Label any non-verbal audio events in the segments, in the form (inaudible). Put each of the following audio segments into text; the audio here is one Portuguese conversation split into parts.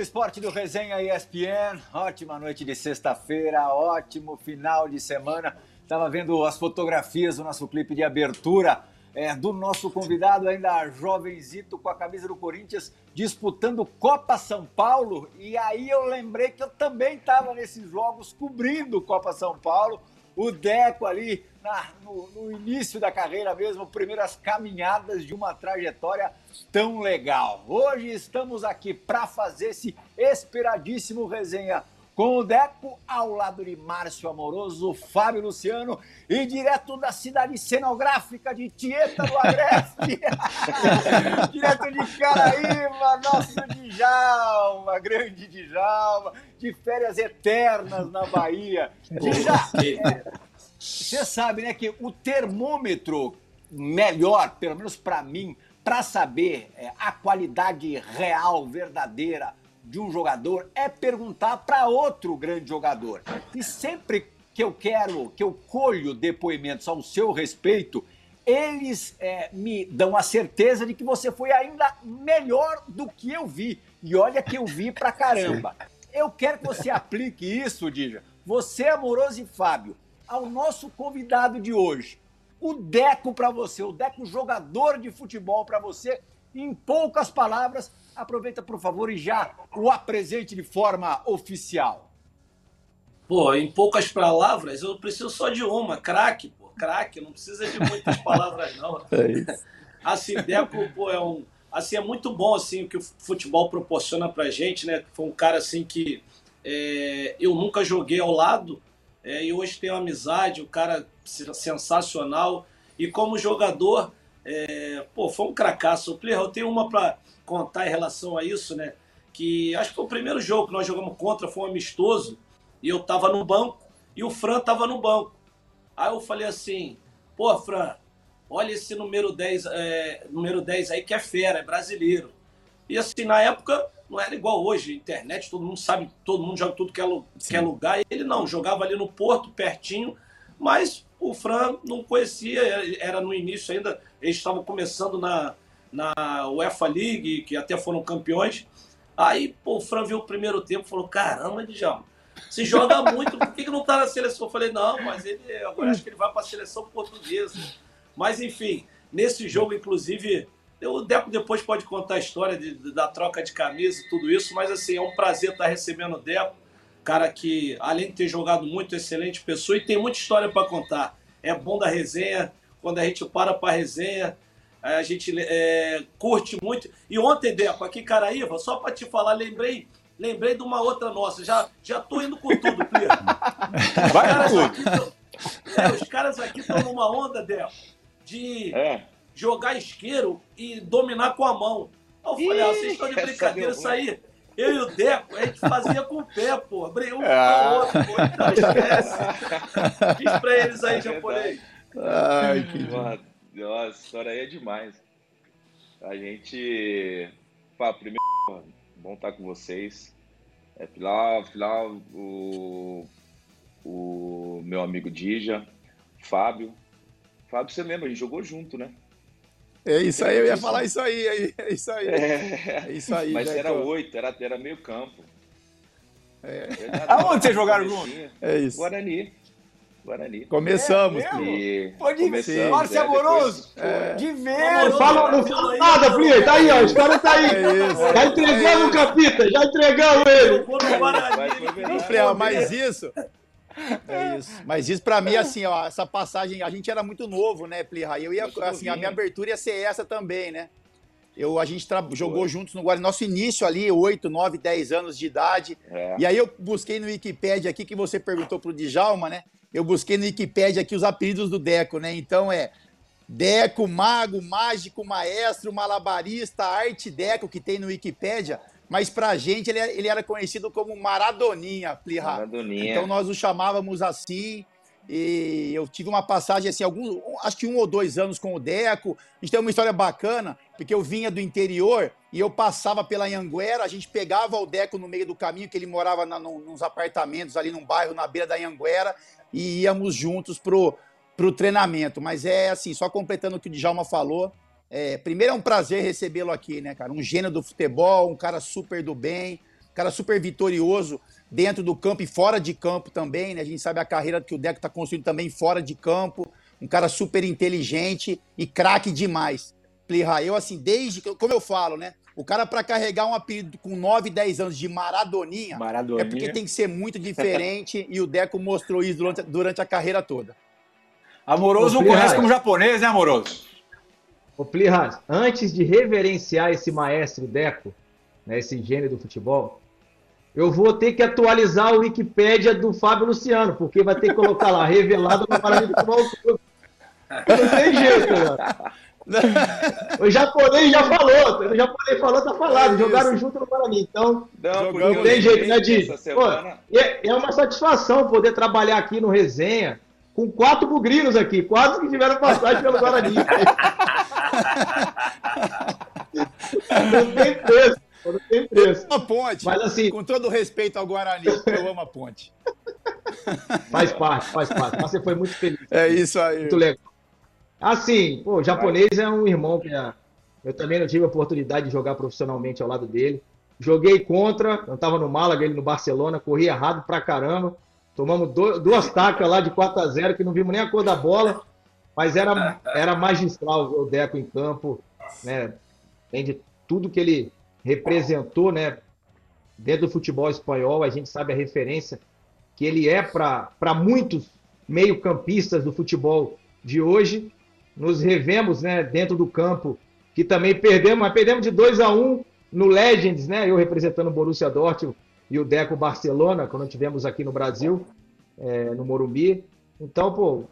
esporte do Resenha ESPN. Ótima noite de sexta-feira, ótimo final de semana. Estava vendo as fotografias do nosso clipe de abertura é, do nosso convidado, ainda jovenzito, com a camisa do Corinthians, disputando Copa São Paulo. E aí eu lembrei que eu também estava nesses jogos cobrindo Copa São Paulo. O Deco ali na, no, no, início da carreira mesmo, primeiras caminhadas de uma trajetória tão legal. Hoje estamos aqui para fazer esse esperadíssimo resenha com o Deco, ao lado de Márcio Amoroso, Fábio Luciano e direto da cidade cenográfica de Tieta do Agreste, (laughs) direto de Caraíba, nosso Djalma, grande Djalma, de férias eternas na Bahia. Djalma, você sabe, né, que o termômetro melhor, pelo menos para mim, para saber é, a qualidade real, verdadeira de um jogador é perguntar para outro grande jogador. E sempre que eu quero, que eu colho depoimentos ao seu respeito, eles é, me dão a certeza de que você foi ainda melhor do que eu vi. E olha que eu vi pra caramba. Eu quero que você aplique isso, Dija. Você, Amoroso e Fábio, ao nosso convidado de hoje. O Deco para você, o Deco jogador de futebol para você, em poucas palavras, aproveita, por favor, e já o apresente de forma oficial. Pô, em poucas palavras, eu preciso só de uma, craque, pô, craque, não precisa de muitas palavras, não. (laughs) É isso. Assim, Deco, pô, é um. Assim, é muito bom assim, o que o futebol proporciona pra gente, né? Foi um cara assim que é, eu nunca joguei ao lado, é, e hoje tenho amizade, o um cara sensacional. E como jogador, é, pô, foi um cracaço. Eu tenho uma para contar em relação a isso, né? Que acho que foi o primeiro jogo que nós jogamos contra, foi um amistoso, e eu tava no banco, e o Fran tava no banco. Aí eu falei assim, pô, Fran, olha esse número 10, é, número 10 aí que é fera, é brasileiro. E assim, na época, não era igual hoje, internet, todo mundo sabe, todo mundo joga tudo que é, que é lugar. E ele não, jogava ali no Porto, pertinho, mas o Fran não conhecia, era no início ainda, eles estavam começando na, na UEFA League, que até foram campeões. Aí, pô, o Fran viu o primeiro tempo e falou: caramba, Djalma, se joga muito, por que, que não tá na seleção? Eu falei: não, mas ele, agora acho que ele vai para a seleção portuguesa. Mas, enfim, nesse jogo, inclusive, o Deco depois pode contar a história de, da troca de camisa e tudo isso, mas, assim, é um prazer estar recebendo o Deco cara que, além de ter jogado muito, excelente pessoa e tem muita história para contar. É bom da resenha, quando a gente para para resenha, a gente é, curte muito. E ontem, Deco, aqui em Caraíva, só para te falar, lembrei lembrei de uma outra nossa. Já, já tô indo com tudo, Plio. (laughs) Vai tudo. É, os caras aqui estão numa onda, Deco, de é. jogar isqueiro e dominar com a mão. Eu falei, ah, vocês estão de brincadeira, isso aí eu e o Deco, a gente fazia com o pé, pô. Um ah. com o outro, pô. Então (laughs) esquece. Diz pra eles aí, japonês. Ai, que Nossa, a história aí é demais. A gente. Pá, primeiro, bom estar com vocês. É, final, final, o, o meu amigo Dija, Fábio. Fábio, você lembra, a gente jogou junto, né? É isso aí, eu ia falar isso aí, é isso aí. É, é isso aí. Mas era oito, era, era meio campo. É. Aonde vocês jogaram junto? É isso. Guarani. Guarani. Começamos. É de Pode ver. Márcio Amoroso. É. De ver. Não fala, não fala nada, Flia. Tá aí, ó. Os caras tá aí. É já entregamos o capita, já entregamos ele. Mas isso, é isso. Mas isso para mim, assim, ó, essa passagem, a gente era muito novo, né, Plirra? Eu ia, assim, a minha abertura ia ser essa também, né? Eu, a gente jogou juntos no Guarani, nosso início ali, 8, 9, 10 anos de idade. É. E aí eu busquei no Wikipedia aqui, que você perguntou pro Djalma, né? Eu busquei no Wikipedia aqui os apelidos do Deco, né? Então é Deco, Mago, Mágico, Maestro, Malabarista, Arte Deco, que tem no Wikipedia mas pra gente ele, ele era conhecido como Maradoninha, Plirra. Maradoninha. Então nós o chamávamos assim. E eu tive uma passagem assim, alguns, acho que um ou dois anos com o Deco. A gente tem uma história bacana, porque eu vinha do interior e eu passava pela Anhanguera, a gente pegava o Deco no meio do caminho, que ele morava na, no, nos apartamentos ali num bairro na beira da Anhanguera, e íamos juntos pro, pro treinamento. Mas é assim, só completando o que o Djalma falou, é, primeiro é um prazer recebê-lo aqui, né, cara? Um gênio do futebol, um cara super do bem. cara super vitorioso dentro do campo e fora de campo também, né? A gente sabe a carreira que o Deco está construindo também fora de campo. Um cara super inteligente e craque demais. Plirra, eu assim, desde que, como eu falo, né? O cara para carregar um apelido com 9, 10 anos de Maradoninha, Maradoninha. é porque tem que ser muito diferente (laughs) e o Deco mostrou isso durante, durante a carreira toda. Amoroso não conhece como japonês, né, Amoroso? Ô, Plirras, antes de reverenciar esse maestro Deco, né, esse gênio do futebol, eu vou ter que atualizar o Wikipédia do Fábio Luciano, porque vai ter que colocar lá, revelado no Paraná do Futebol Clube. (laughs) Não tem jeito, mano. O japonês já falou, o japonês falou, tá falado. É jogaram junto no Guarani. Então, não, não tem jeito, né, Di? É, é uma satisfação poder trabalhar aqui no Resenha com quatro bugrinos aqui, quatro que tiveram passagem pelo Guarani. (laughs) não tem preço. Não tem preço. Uma ponte. Mas assim, com todo respeito ao Guarani, eu amo a ponte. (laughs) Faz parte, faz parte. Você foi muito feliz. É isso aí. Muito legal. Assim, pô, o japonês é um irmão que eu também não tive a oportunidade de jogar profissionalmente ao lado dele. Joguei contra, eu estava no Málaga, ele no Barcelona, corri errado pra caramba. Tomamos duas tacas lá de 4 a 0 que não vimos nem a cor da bola, mas era, era magistral o Deco em campo, né? Tem de tudo que ele representou, né? Dentro do futebol espanhol, a gente sabe a referência que ele é para muitos meio-campistas do futebol de hoje nos revemos né, dentro do campo, que também perdemos, mas perdemos de 2 a 1 um no Legends, né? Eu representando o Borussia Dortmund e o Deco Barcelona, quando tivemos aqui no Brasil, é, no Morumbi. Então, pô,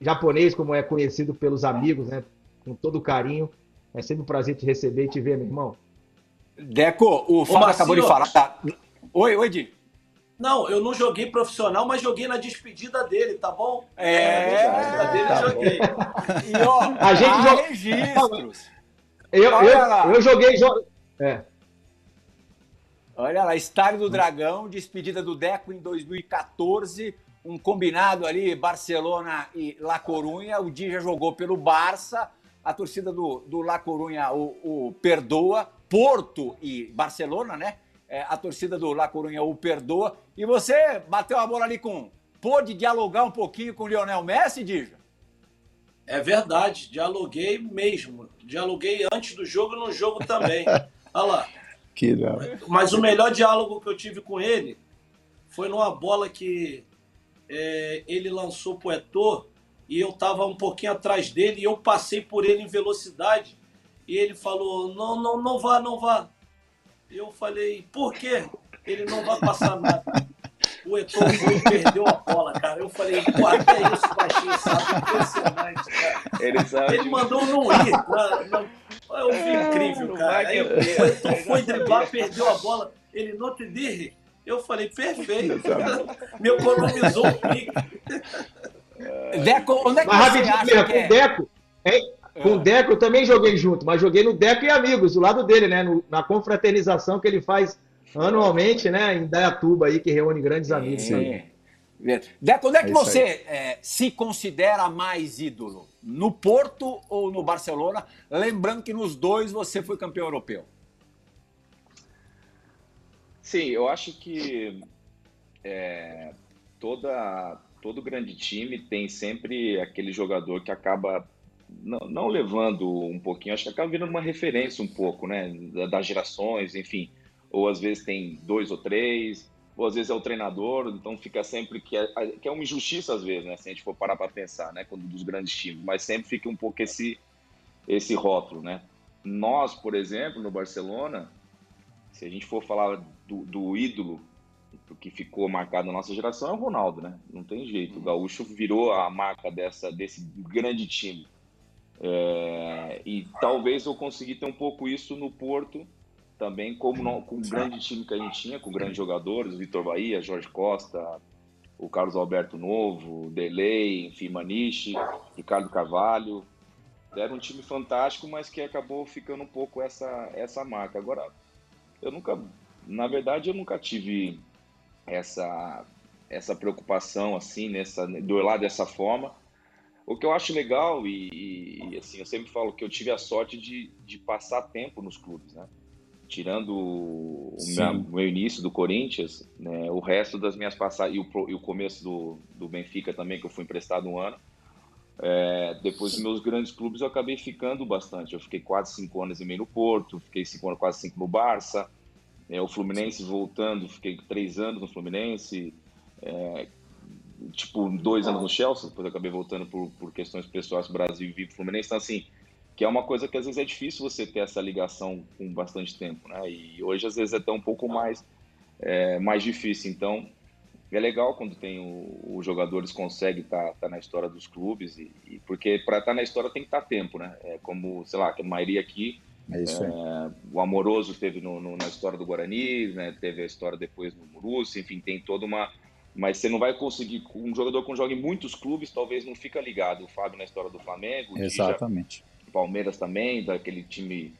japonês, como é conhecido pelos amigos, né? Com todo carinho. É sempre um prazer te receber e te ver, meu irmão. Deco, o Fábio acabou de falar. Tá? Oi, oi, Di. Não, eu não joguei profissional, mas joguei na despedida dele, tá bom? É, é na despedida dele tá joguei. E ó, a gente joga registros. Eu, eu, eu joguei. Jo... É. Olha lá, Estádio do Dragão, despedida do Deco em 2014, um combinado ali, Barcelona e La Corunha. O Di já jogou pelo Barça, a torcida do, do La Corunha o, o perdoa, Porto e Barcelona, né? É, a torcida do La Coruña o perdoa. E você bateu a bola ali com. Pôde dialogar um pouquinho com o Lionel Messi, Dija? É verdade, dialoguei mesmo. Dialoguei antes do jogo e no jogo também. (laughs) Olha lá. Que Mas o melhor diálogo que eu tive com ele foi numa bola que é, ele lançou pro Etor e eu tava um pouquinho atrás dele e eu passei por ele em velocidade e ele falou: não, não, não vá, não vá. Eu falei, por quê? Ele não vai passar nada. O Etor foi perdeu a bola, cara. Eu falei, pô, até isso o baixinho sabe. Impressionante, cara. Ele, sabe Ele mandou não (laughs) ir. Não, não. Eu vi incrível, cara. Aí, o Etor foi driblar, perdeu a bola. Ele não te disse. Eu falei, perfeito. (laughs) Me economizou um pique. Deco, onde é que Mas, você acha que é? Deco, hein? Com o Deco eu também joguei junto, mas joguei no Deco e amigos, do lado dele, né? No, na confraternização que ele faz anualmente, né? Em Dayatuba aí, que reúne grandes amigos. É. Deco, onde é que é você é, se considera mais ídolo? No Porto ou no Barcelona? Lembrando que nos dois você foi campeão europeu. Sim, eu acho que é, toda, todo grande time tem sempre aquele jogador que acaba não, não, levando um pouquinho, acho que acaba virando uma referência um pouco, né, das gerações, enfim, ou às vezes tem dois ou três, ou às vezes é o treinador, então fica sempre que é, que é uma injustiça às vezes, né, se a gente for parar para pensar, né, quando dos grandes times, mas sempre fica um pouco esse esse rótulo, né. Nós, por exemplo, no Barcelona, se a gente for falar do, do ídolo que ficou marcado na nossa geração é o Ronaldo, né? Não tem jeito. O Gaúcho virou a marca dessa, desse grande time. É, e talvez eu consegui ter um pouco isso no Porto também, como no, com o grande time que a gente tinha, com grandes jogadores, Vitor Bahia, Jorge Costa, o Carlos Alberto Novo, Delay, enfim, Maniche, Ricardo Carvalho. Era um time fantástico, mas que acabou ficando um pouco essa, essa marca. Agora, eu nunca, na verdade, eu nunca tive essa, essa preocupação assim, nessa, de olhar dessa forma o que eu acho legal, e, e, assim, eu sempre falo que eu tive a sorte de, de passar tempo nos clubes, né? tirando o meu, meu, início do Corinthians, né, o resto das minhas passagens, e o, e o começo do, do Benfica também, que eu fui emprestado um ano, é, depois dos meus grandes clubes eu acabei ficando bastante. Eu fiquei quase cinco anos e meio no Porto, fiquei cinco anos, quase cinco no Barça. É, o Fluminense voltando, fiquei três anos no Fluminense. É, tipo, dois anos no Chelsea, depois acabei voltando por, por questões pessoais Brasil e vim pro Fluminense. Então, assim, que é uma coisa que às vezes é difícil você ter essa ligação com bastante tempo, né? E hoje às vezes é até um pouco mais é, mais difícil. Então é legal quando tem os jogadores conseguem estar tá, tá na história dos clubes e, e porque para estar tá na história tem que estar tá tempo, né? É como sei lá, que a maioria aqui é isso aí. É, o Amoroso teve no, no, na história do Guarani, né? Teve a história depois no Murussi, enfim, tem toda uma mas você não vai conseguir um jogador que joga em muitos clubes talvez não fica ligado o Fábio na história do Flamengo exatamente Palmeiras também, daquele time.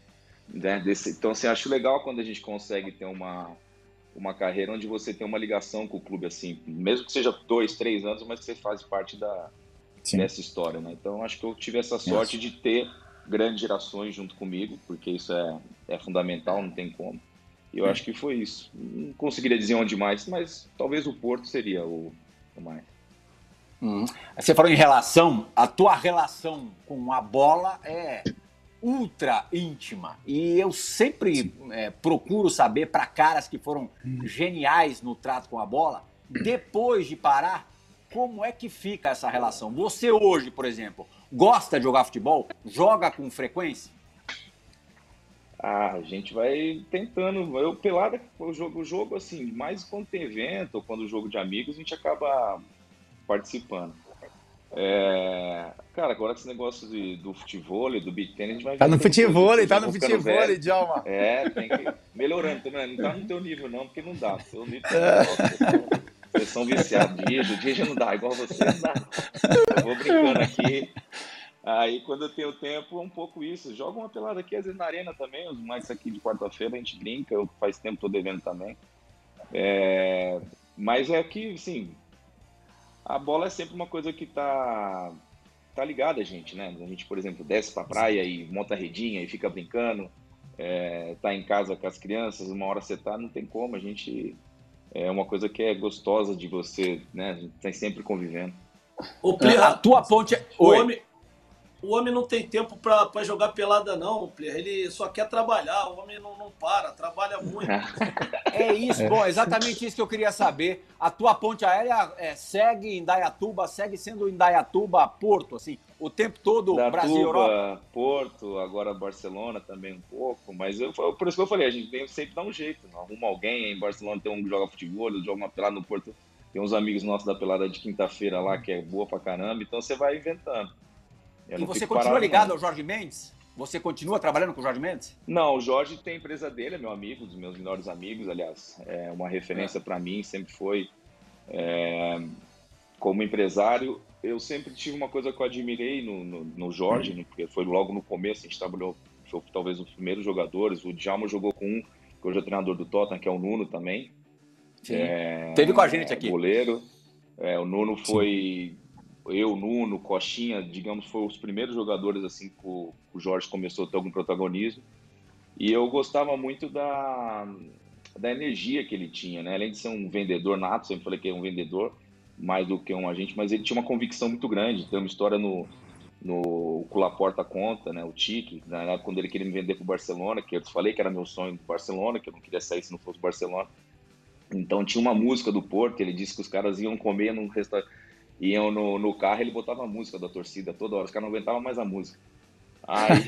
Né, desse, então, assim, acho legal quando a gente consegue ter uma, uma carreira onde você tem uma ligação com o clube, assim, mesmo que seja dois, três anos, mas que você faz parte da, dessa história, né? Então, acho que eu tive essa sorte de ter grandes gerações junto comigo, porque isso é, é fundamental, não tem como. Eu acho que foi isso. Não conseguiria dizer onde mais, mas talvez o Porto seria o, o mais. Hum. Você falou em relação, a tua relação com a bola é ultra íntima. E eu sempre é, procuro saber para caras que foram geniais no trato com a bola, depois de parar, como é que fica essa relação? Você hoje, por exemplo, gosta de jogar futebol? Joga com frequência? Ah, a gente vai tentando. Eu, pelada, o jogo, o jogo, assim, mais quando tem evento ou quando o jogo de amigos, a gente acaba participando. É... Cara, agora esse negócio de, do futebol, do beat tennis, a gente vai Tá no futebol, tá no futebol, Djalma. É, tem que melhorando também. Não tá no teu nível, não, porque não dá. Teu nível é. Vocês são viciados o dia não dá, igual você não dá. Eu vou brincando aqui. Aí quando eu tenho tempo, é um pouco isso. Joga uma pelada aqui, às vezes na arena também, os mais aqui de quarta-feira a gente brinca, eu faz tempo tô devendo também. É... Mas é que, assim, a bola é sempre uma coisa que tá, tá ligada a gente, né? A gente, por exemplo, desce pra praia e monta a redinha e fica brincando, é, tá em casa com as crianças, uma hora você tá, não tem como, a gente... É uma coisa que é gostosa de você, né? A gente tá sempre convivendo. O, a tua ponte... É... O homem, o homem não tem tempo para jogar pelada, não, Ele só quer trabalhar. O homem não, não para, trabalha muito. (laughs) é isso, bom, exatamente isso que eu queria saber. A tua ponte aérea é, segue em Dayatuba, segue sendo em Dayatuba, Porto, assim, o tempo todo, Dayatuba, Brasil, Europa? Porto, agora Barcelona também um pouco, mas eu, por isso que eu falei, a gente tem sempre dá um jeito, arruma alguém, em Barcelona tem um que joga futebol, joga uma pelada no Porto, tem uns amigos nossos da pelada de quinta-feira lá que é boa pra caramba, então você vai inventando. Eu e você continua parado, ligado não. ao Jorge Mendes? Você continua trabalhando com o Jorge Mendes? Não, o Jorge tem a empresa dele, é meu amigo, dos meus melhores amigos, aliás, é uma referência é. para mim, sempre foi. É, como empresário, eu sempre tive uma coisa que eu admirei no, no, no Jorge, hum. porque foi logo no começo, a gente trabalhou, foi talvez os primeiros jogadores, o Djalma jogou com um, que hoje é treinador do Tottenham, que é o Nuno também. Sim. É, Teve com a gente aqui. Goleiro. É, o Nuno foi Sim eu, Nuno, Coxinha, digamos, foram os primeiros jogadores assim que o, o Jorge começou a ter algum protagonismo. E eu gostava muito da, da energia que ele tinha, né? Além de ser um vendedor nato, sempre falei que é um vendedor, mais do que um agente, mas ele tinha uma convicção muito grande. Tem uma história no, no o Laporta conta, né? O Tique, né? quando ele queria me vender para o Barcelona, que eu te falei que era meu sonho do Barcelona, que eu não queria sair se não fosse o Barcelona. Então tinha uma música do Porto, ele disse que os caras iam comer num restaurante iam no, no carro ele botava a música da torcida toda hora, os caras não aguentavam mais a música. Aí,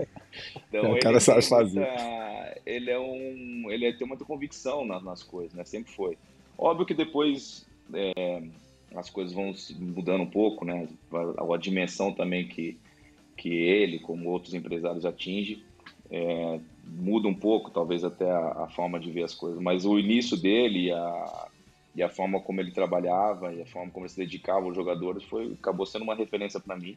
(laughs) então o cara sabe fazer. Muita, ele é um, ele é, tem muita convicção nas, nas coisas, né? Sempre foi. Óbvio que depois é, as coisas vão mudando um pouco, né? A, a, dimensão também que que ele, como outros empresários, atinge é, muda um pouco, talvez até a, a, forma de ver as coisas. Mas o início dele, a, e a forma como ele trabalhava e a forma como ele se dedicava aos jogadores foi acabou sendo uma referência para mim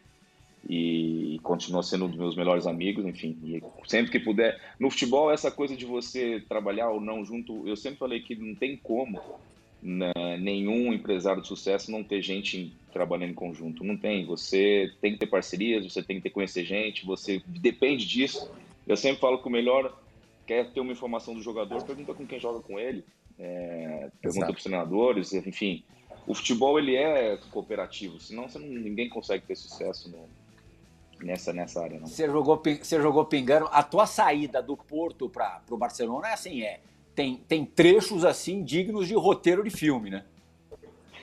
e continua sendo um dos meus melhores amigos, enfim, e sempre que puder. No futebol, essa coisa de você trabalhar ou não junto, eu sempre falei que não tem como né, nenhum empresário de sucesso não ter gente trabalhando em conjunto. Não tem. Você tem que ter parcerias, você tem que ter conhecer gente, você depende disso. Eu sempre falo que o melhor quer ter uma informação do jogador, pergunta com quem joga com ele, é, pergunta para os treinadores, enfim. O futebol ele é cooperativo, senão você não, ninguém consegue ter sucesso no, nessa, nessa área. Não. Você, jogou, você jogou pingando. A tua saída do Porto para o Barcelona é assim, é. Tem, tem trechos assim dignos de roteiro de filme, né?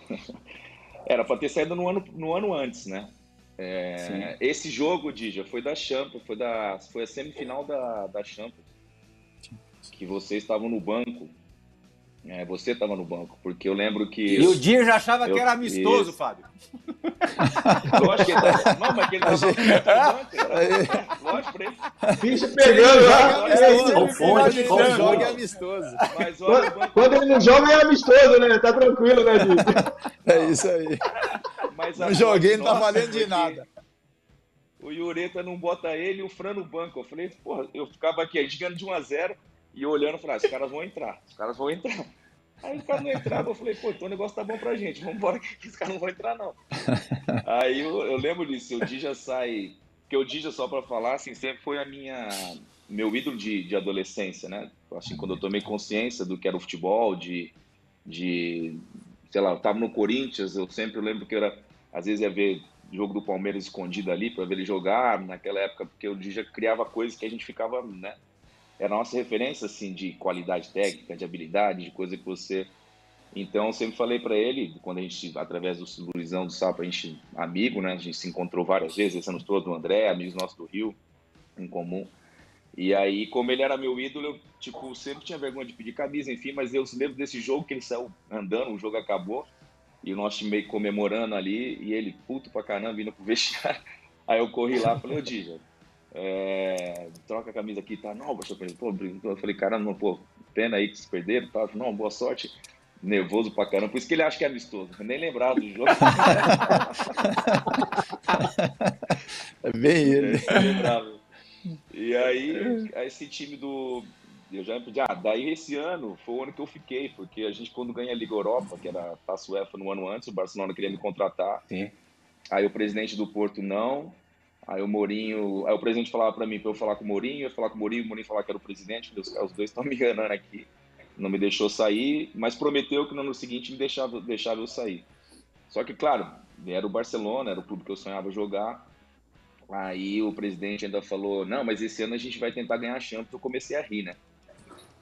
(laughs) Era para ter saído no ano, no ano antes, né? É, esse jogo, Dija, foi da Champions, foi, da, foi a semifinal da, da Champions. Que vocês estavam no banco. É, você estava no banco, porque eu lembro que. E o Dia já achava eu, que era amistoso, isso. Fábio. (laughs) Lógico que ele tava. Não, mas que ele tava no banco. Lógico pra ele. Ficha pegando já. Joga é amistoso. Mas, olha, quando, quando ele não joga, é amistoso, né? Tá tranquilo, né, Dia? É isso aí. Mas não joguei, não tá valendo de nada. O Yureta não bota ele e o Fran no banco. Eu falei, porra, eu ficava aqui, a gente ganhando de 1 a 0 e olhando, falei, ah, os caras vão entrar, os caras vão entrar. Aí os caras não entravam, eu falei, pô, então o negócio tá bom pra gente, vamos embora que os caras não vão entrar, não. (laughs) Aí eu, eu lembro disso, o Dija sai. Porque o Dija, só pra falar, assim, sempre foi a minha. Meu ídolo de, de adolescência, né? Assim, quando eu tomei consciência do que era o futebol, de. de sei lá, eu tava no Corinthians, eu sempre lembro que eu era. Às vezes ia ver jogo do Palmeiras escondido ali para ver ele jogar naquela época, porque o Dija criava coisas que a gente ficava, né? É a nossa referência assim de qualidade técnica, de habilidade, de coisa que você. Então, eu sempre falei para ele, quando a gente, através do Luizão do Sapo, a gente, amigo, né? A gente se encontrou várias vezes, esse ano todo, o André, amigos nossos do Rio, em comum. E aí, como ele era meu ídolo, eu, tipo, sempre tinha vergonha de pedir camisa, enfim, mas eu lembro desse jogo que ele saiu andando, o jogo acabou, e o nosso time meio comemorando ali, e ele, puto pra caramba, indo pro vestiário. (laughs) Aí eu corri lá e falei, ô Dija, é, troca a camisa aqui, tá? Não, pastor, pô, eu falei, caramba, pô, pena aí que se perderam, tá? Não, boa sorte. Nervoso pra caramba, por isso que ele acha que é amistoso, nem lembrava do jogo. (laughs) é bem ele. É, e aí, esse time do. Eu já podia. Ah, daí esse ano foi o ano que eu fiquei, porque a gente, quando ganha a Liga Europa, que era a Taça UEFA no ano antes, o Barcelona queria me contratar. Sim. Aí o presidente do Porto não, Aí o Mourinho, aí o presidente falava para mim para eu falar com o Mourinho, eu falar com o Mourinho, o Mourinho falar que era o presidente, os, os dois estão (laughs) me enganando aqui. Não me deixou sair, mas prometeu que no ano seguinte me deixava, deixava eu sair. Só que, claro, era o Barcelona, era o clube que eu sonhava jogar. Aí o presidente ainda falou: Não, mas esse ano a gente vai tentar ganhar a Champions. Eu comecei a rir, né?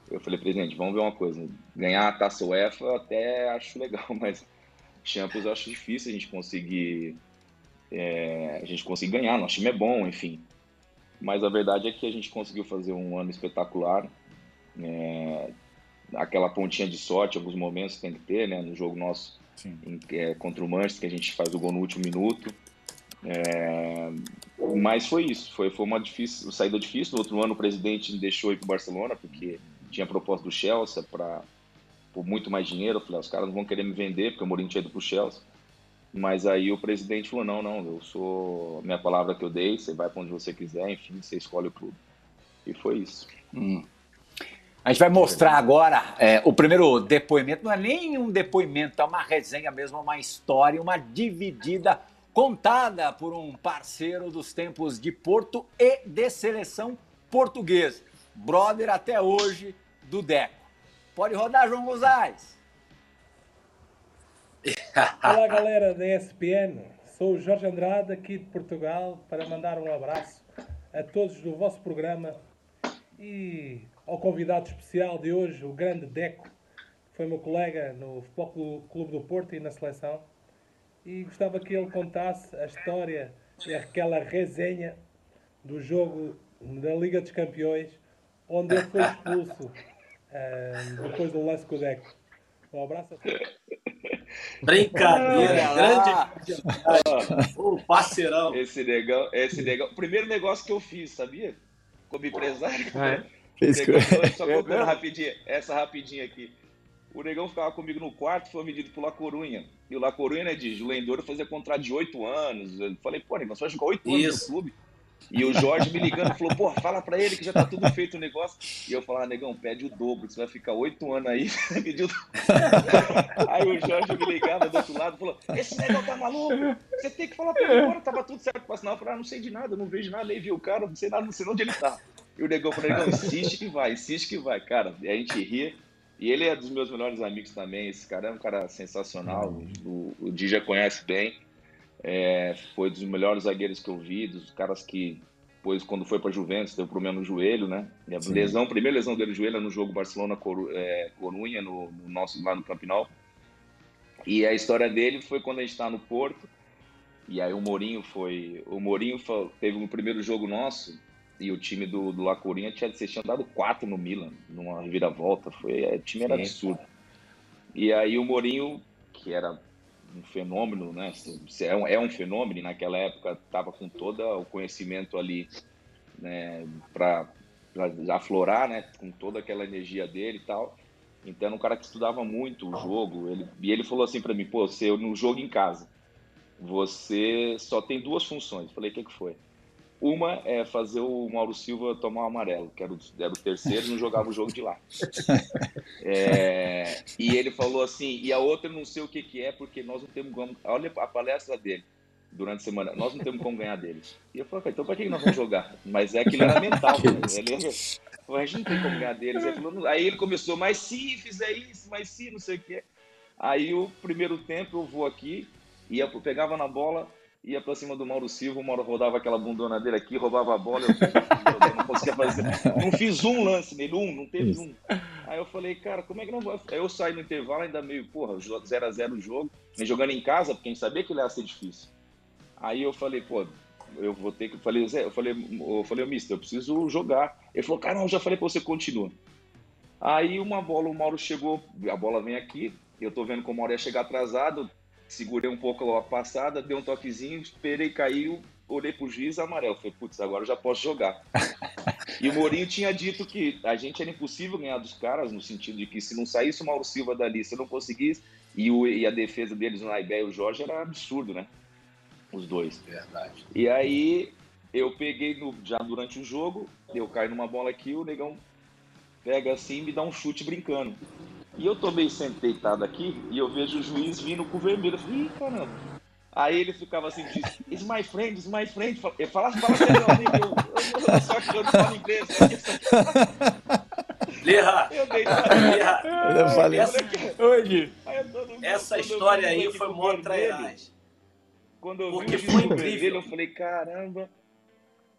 Eu falei, presidente, vamos ver uma coisa. Ganhar a taça UEFA até acho legal, (laughs) mas Champions eu acho difícil a gente conseguir é, a gente conseguir ganhar, nosso time é bom, enfim. Mas a verdade é que a gente conseguiu fazer um ano espetacular. É, aquela pontinha de sorte, alguns momentos tem que ter, né? No jogo nosso em, é, contra o Manchester, que a gente faz o gol no último minuto. É, mas foi isso, foi, foi uma difícil, saída difícil. No outro ano o presidente me deixou ir para o Barcelona, porque tinha proposta do Chelsea para por muito mais dinheiro. Eu falei, ah, os caras não vão querer me vender, porque o Mourinho tinha ido para o Chelsea. Mas aí o presidente falou: não, não, eu sou. Minha palavra que eu dei, você vai para onde você quiser, enfim, você escolhe o clube. E foi isso. Hum. A gente vai mostrar agora é, o primeiro depoimento. Não é nem um depoimento, é uma resenha mesmo, uma história, uma dividida contada por um parceiro dos tempos de Porto e de seleção portuguesa. Brother até hoje do Deco. Pode rodar, João Gonzalez. Olá, (laughs) galera da ESPN. Sou o Jorge Andrade, aqui de Portugal, para mandar um abraço a todos do vosso programa e ao convidado especial de hoje, o grande Deco, que foi meu colega no Futebol Clube do Porto e na seleção. E gostava que ele contasse a história e aquela resenha do jogo da Liga dos Campeões, onde ele foi expulso uh, (laughs) depois do lance com o Deco. Um abraço a todos. Brincadeira, grande. o parceirão. Esse negão, esse negão. Primeiro negócio que eu fiz, sabia? Como empresário. É. Negão, só contando rapidinho, essa rapidinha aqui. O negão ficava comigo no quarto, foi vendido pro La Corunha. E o La Corunha, né, de Lendoro, fazia contrato de oito anos. Eu falei, pô, negão, você vai jogar oito anos no clube? E o Jorge me ligando falou, pô, fala pra ele que já tá tudo feito o negócio. E eu falava, ah, negão, pede o dobro, você vai ficar oito anos aí, (laughs) Aí o Jorge me ligava do outro lado falou, esse negão tá maluco, você tem que falar pra ele agora, tava tudo certo pra assinar. Eu falei, ah, não sei de nada, não vejo nada, nem vi o cara, não sei nada, não sei onde ele tá. E o negão falou, negão, insiste que vai, insiste que vai. Cara, a gente ria. E ele é dos meus melhores amigos também. Esse cara é um cara sensacional. O, o já conhece bem. É, foi dos melhores zagueiros que eu vi, dos caras que depois, quando foi para Juventus, deu problema no joelho, né? E a Sim. lesão, primeira lesão dele no joelho é no jogo Barcelona-Corunha, é, no, no, nosso, lá no Campinal. E a história dele foi quando a gente está no Porto, e aí o Mourinho foi... O Mourinho foi, teve um primeiro jogo nosso, e o time do, do La Coruña tinha, tinha dado quatro no Milan, numa reviravolta. Foi, o time era Sim. absurdo. E aí o Mourinho, que era um fenômeno, né? É um, é um fenômeno, naquela época estava com todo o conhecimento ali né, para aflorar, né? Com toda aquela energia dele e tal. Então era um cara que estudava muito o jogo. Ele, e ele falou assim para mim: pô, você no jogo em casa, você só tem duas funções. Eu falei: o que, que foi? Uma é fazer o Mauro Silva tomar o amarelo, que era o, era o terceiro, não jogava o jogo de lá. (laughs) É, e ele falou assim, e a outra não sei o que, que é, porque nós não temos como. Olha a palestra dele durante a semana, nós não temos como ganhar deles. E eu falei, então para que nós vamos jogar? Mas é que ele era mental, né? ele, a gente não tem como ganhar deles. Ele falou, aí ele começou, mas se fizer isso, mas se não sei o que. Aí o primeiro tempo eu vou aqui, e eu pegava na bola, ia pra cima do Mauro Silva, o Mauro rodava aquela bundona dele aqui, roubava a bola, eu, não conseguia fazer. Não fiz um lance nele, um, não teve um. Aí eu falei, cara, como é que não vai? Aí eu saí no intervalo ainda meio, porra, 0x0 o jogo, jogando em casa, porque a gente sabia que ele ia ser difícil. Aí eu falei, pô, eu vou ter que. Eu falei, Zé, eu falei, eu falei, mister, eu preciso jogar. Ele falou, cara, não, eu já falei pra você, continua. Aí uma bola, o Mauro chegou, a bola vem aqui, eu tô vendo que o Mauro ia chegar atrasado, segurei um pouco a passada, dei um toquezinho, esperei, caiu, olhei pro juiz amarelo. Falei, putz, agora eu já posso jogar. (laughs) e o Mourinho tinha dito que a gente era impossível ganhar dos caras, no sentido de que se não saísse o Mauro Silva dali, se não conseguisse, e, o, e a defesa deles, o Naibé e o Jorge, era absurdo, né? Os dois. Verdade. E aí eu peguei no, já durante o jogo, eu caio numa bola aqui, o negão pega assim e me dá um chute brincando. E eu tô meio sempre deitado aqui e eu vejo o juiz vindo com vermelho. Eu falei, ih, caramba. Aí ele ficava assim, diz, it's my friend, it's my friend. Ele fala, fala sério, eu, eu, eu, só que eu não falo inglês. Lerra. Eu Eu falei, essa, hoje. essa história aí foi mó trairagem. Quando eu Porque vi foi incrível. eu falei, caramba.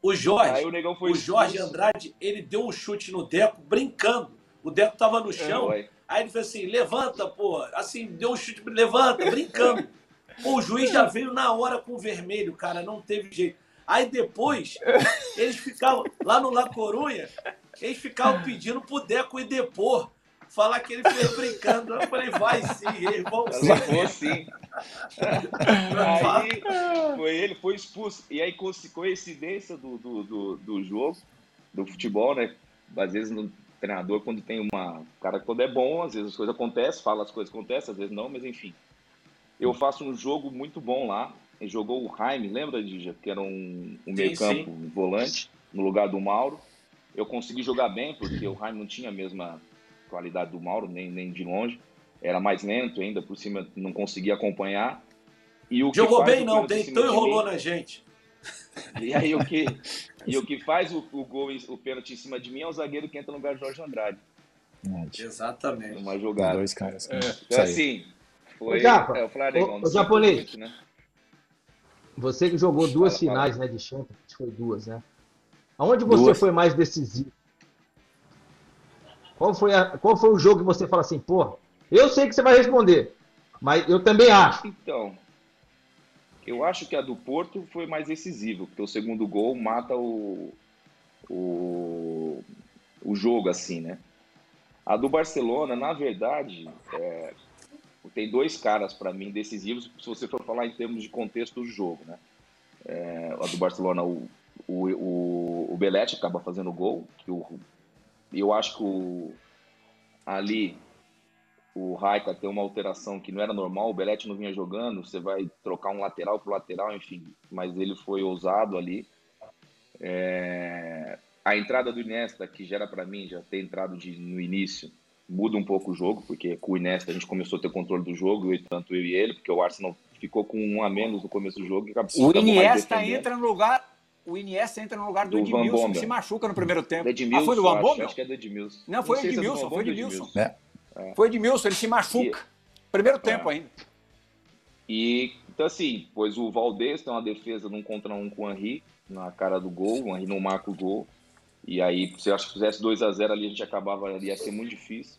O Jorge, o, o Jorge Andrade, ele deu um chute no Deco brincando. O Deco tava no chão. É, Aí ele fez assim, levanta, pô. Assim, deu um chute, levanta, brincando. Pô, o juiz já veio na hora com o vermelho, cara, não teve jeito. Aí depois, eles ficavam, lá no La Corunha, eles ficavam pedindo pro Deco ir depor. Falar que ele fez brincando. Eu falei, vai sim, eles vão sim. Levou sim. aí foi ele, foi expulso. E aí, coincidência do, do, do, do jogo, do futebol, né? Às vezes não treinador, quando tem uma. O cara, quando é bom, às vezes as coisas acontecem, fala as coisas acontecem, às vezes não, mas enfim. Eu faço um jogo muito bom lá. Ele jogou o Jaime, lembra, Dija? Que era um, um meio-campo, um volante, no lugar do Mauro. Eu consegui jogar bem, porque o Jaime não tinha a mesma qualidade do Mauro, nem, nem de longe. Era mais lento ainda, por cima não conseguia acompanhar. E o Jogou bem, não, deitou e rolou na gente. (laughs) E aí o que, e o (laughs) que faz o, o gol, o pênalti em cima de mim é o zagueiro que entra no lugar de Jorge Andrade. Exatamente. Uma jogada. Dois caras. É. Então, assim, foi. Japa, é, o, Flamengo, o, o japonês. né? Você que jogou duas fala, finais fala. Né, de Champions, foi duas, né? Aonde você duas. foi mais decisivo? Qual foi, a, qual foi o jogo que você fala assim, pô, eu sei que você vai responder, mas eu também acho. Então, eu acho que a do Porto foi mais decisiva, porque o segundo gol mata o, o, o jogo, assim, né? A do Barcelona, na verdade, é, tem dois caras para mim decisivos, se você for falar em termos de contexto do jogo, né? É, a do Barcelona, o, o, o, o Belete acaba fazendo gol, que o, eu acho que o, ali o Raika tem uma alteração que não era normal, o Belete não vinha jogando, você vai trocar um lateral para lateral, enfim, mas ele foi ousado ali. É... A entrada do Inesta, que já era para mim, já ter entrado de, no início, muda um pouco o jogo, porque com o Inesta a gente começou a ter controle do jogo, e tanto eu e ele, porque o Arsenal ficou com um a menos no começo do jogo. o Iniesta entra no lugar o Iniesta entra no lugar do, do Edmilson, que se machuca no primeiro tempo. Edmilson, ah, foi do Van Bommel? Acho que é do Edmilson. Não, foi Edmilson, é foi Edmilson. Edmilson. É. É. Foi Edmilson, ele se machuca. E... Primeiro tempo é. ainda. E, então assim, pois o Valdez tem uma defesa num contra um com o Henry, na cara do gol, o Henry não marca o gol. E aí, se eu acho que fizesse 2 a 0 ali, a gente acabava, ia ser muito difícil.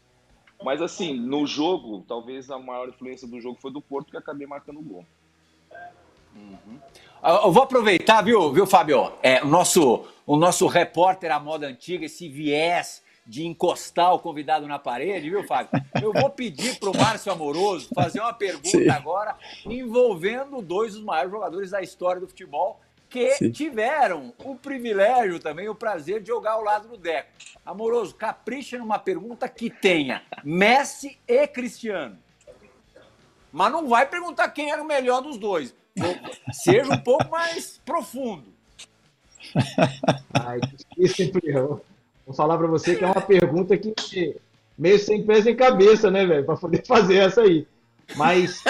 Mas assim, no jogo, talvez a maior influência do jogo foi do Porto, que acabei marcando o gol. Uhum. Eu vou aproveitar, viu, viu Fábio? É, o, nosso, o nosso repórter à moda antiga, esse viés de encostar o convidado na parede, viu, Fábio? Eu vou pedir para o Márcio Amoroso fazer uma pergunta Sim. agora envolvendo dois dos maiores jogadores da história do futebol que Sim. tiveram o privilégio também, o prazer de jogar ao lado do Deco. Amoroso, capricha numa pergunta que tenha Messi e Cristiano. Mas não vai perguntar quem era o melhor dos dois. Seja um pouco mais profundo. Ai, que. Vou falar para você que é uma pergunta que meio sem pés nem cabeça, né, velho? Para poder fazer essa aí. Mas.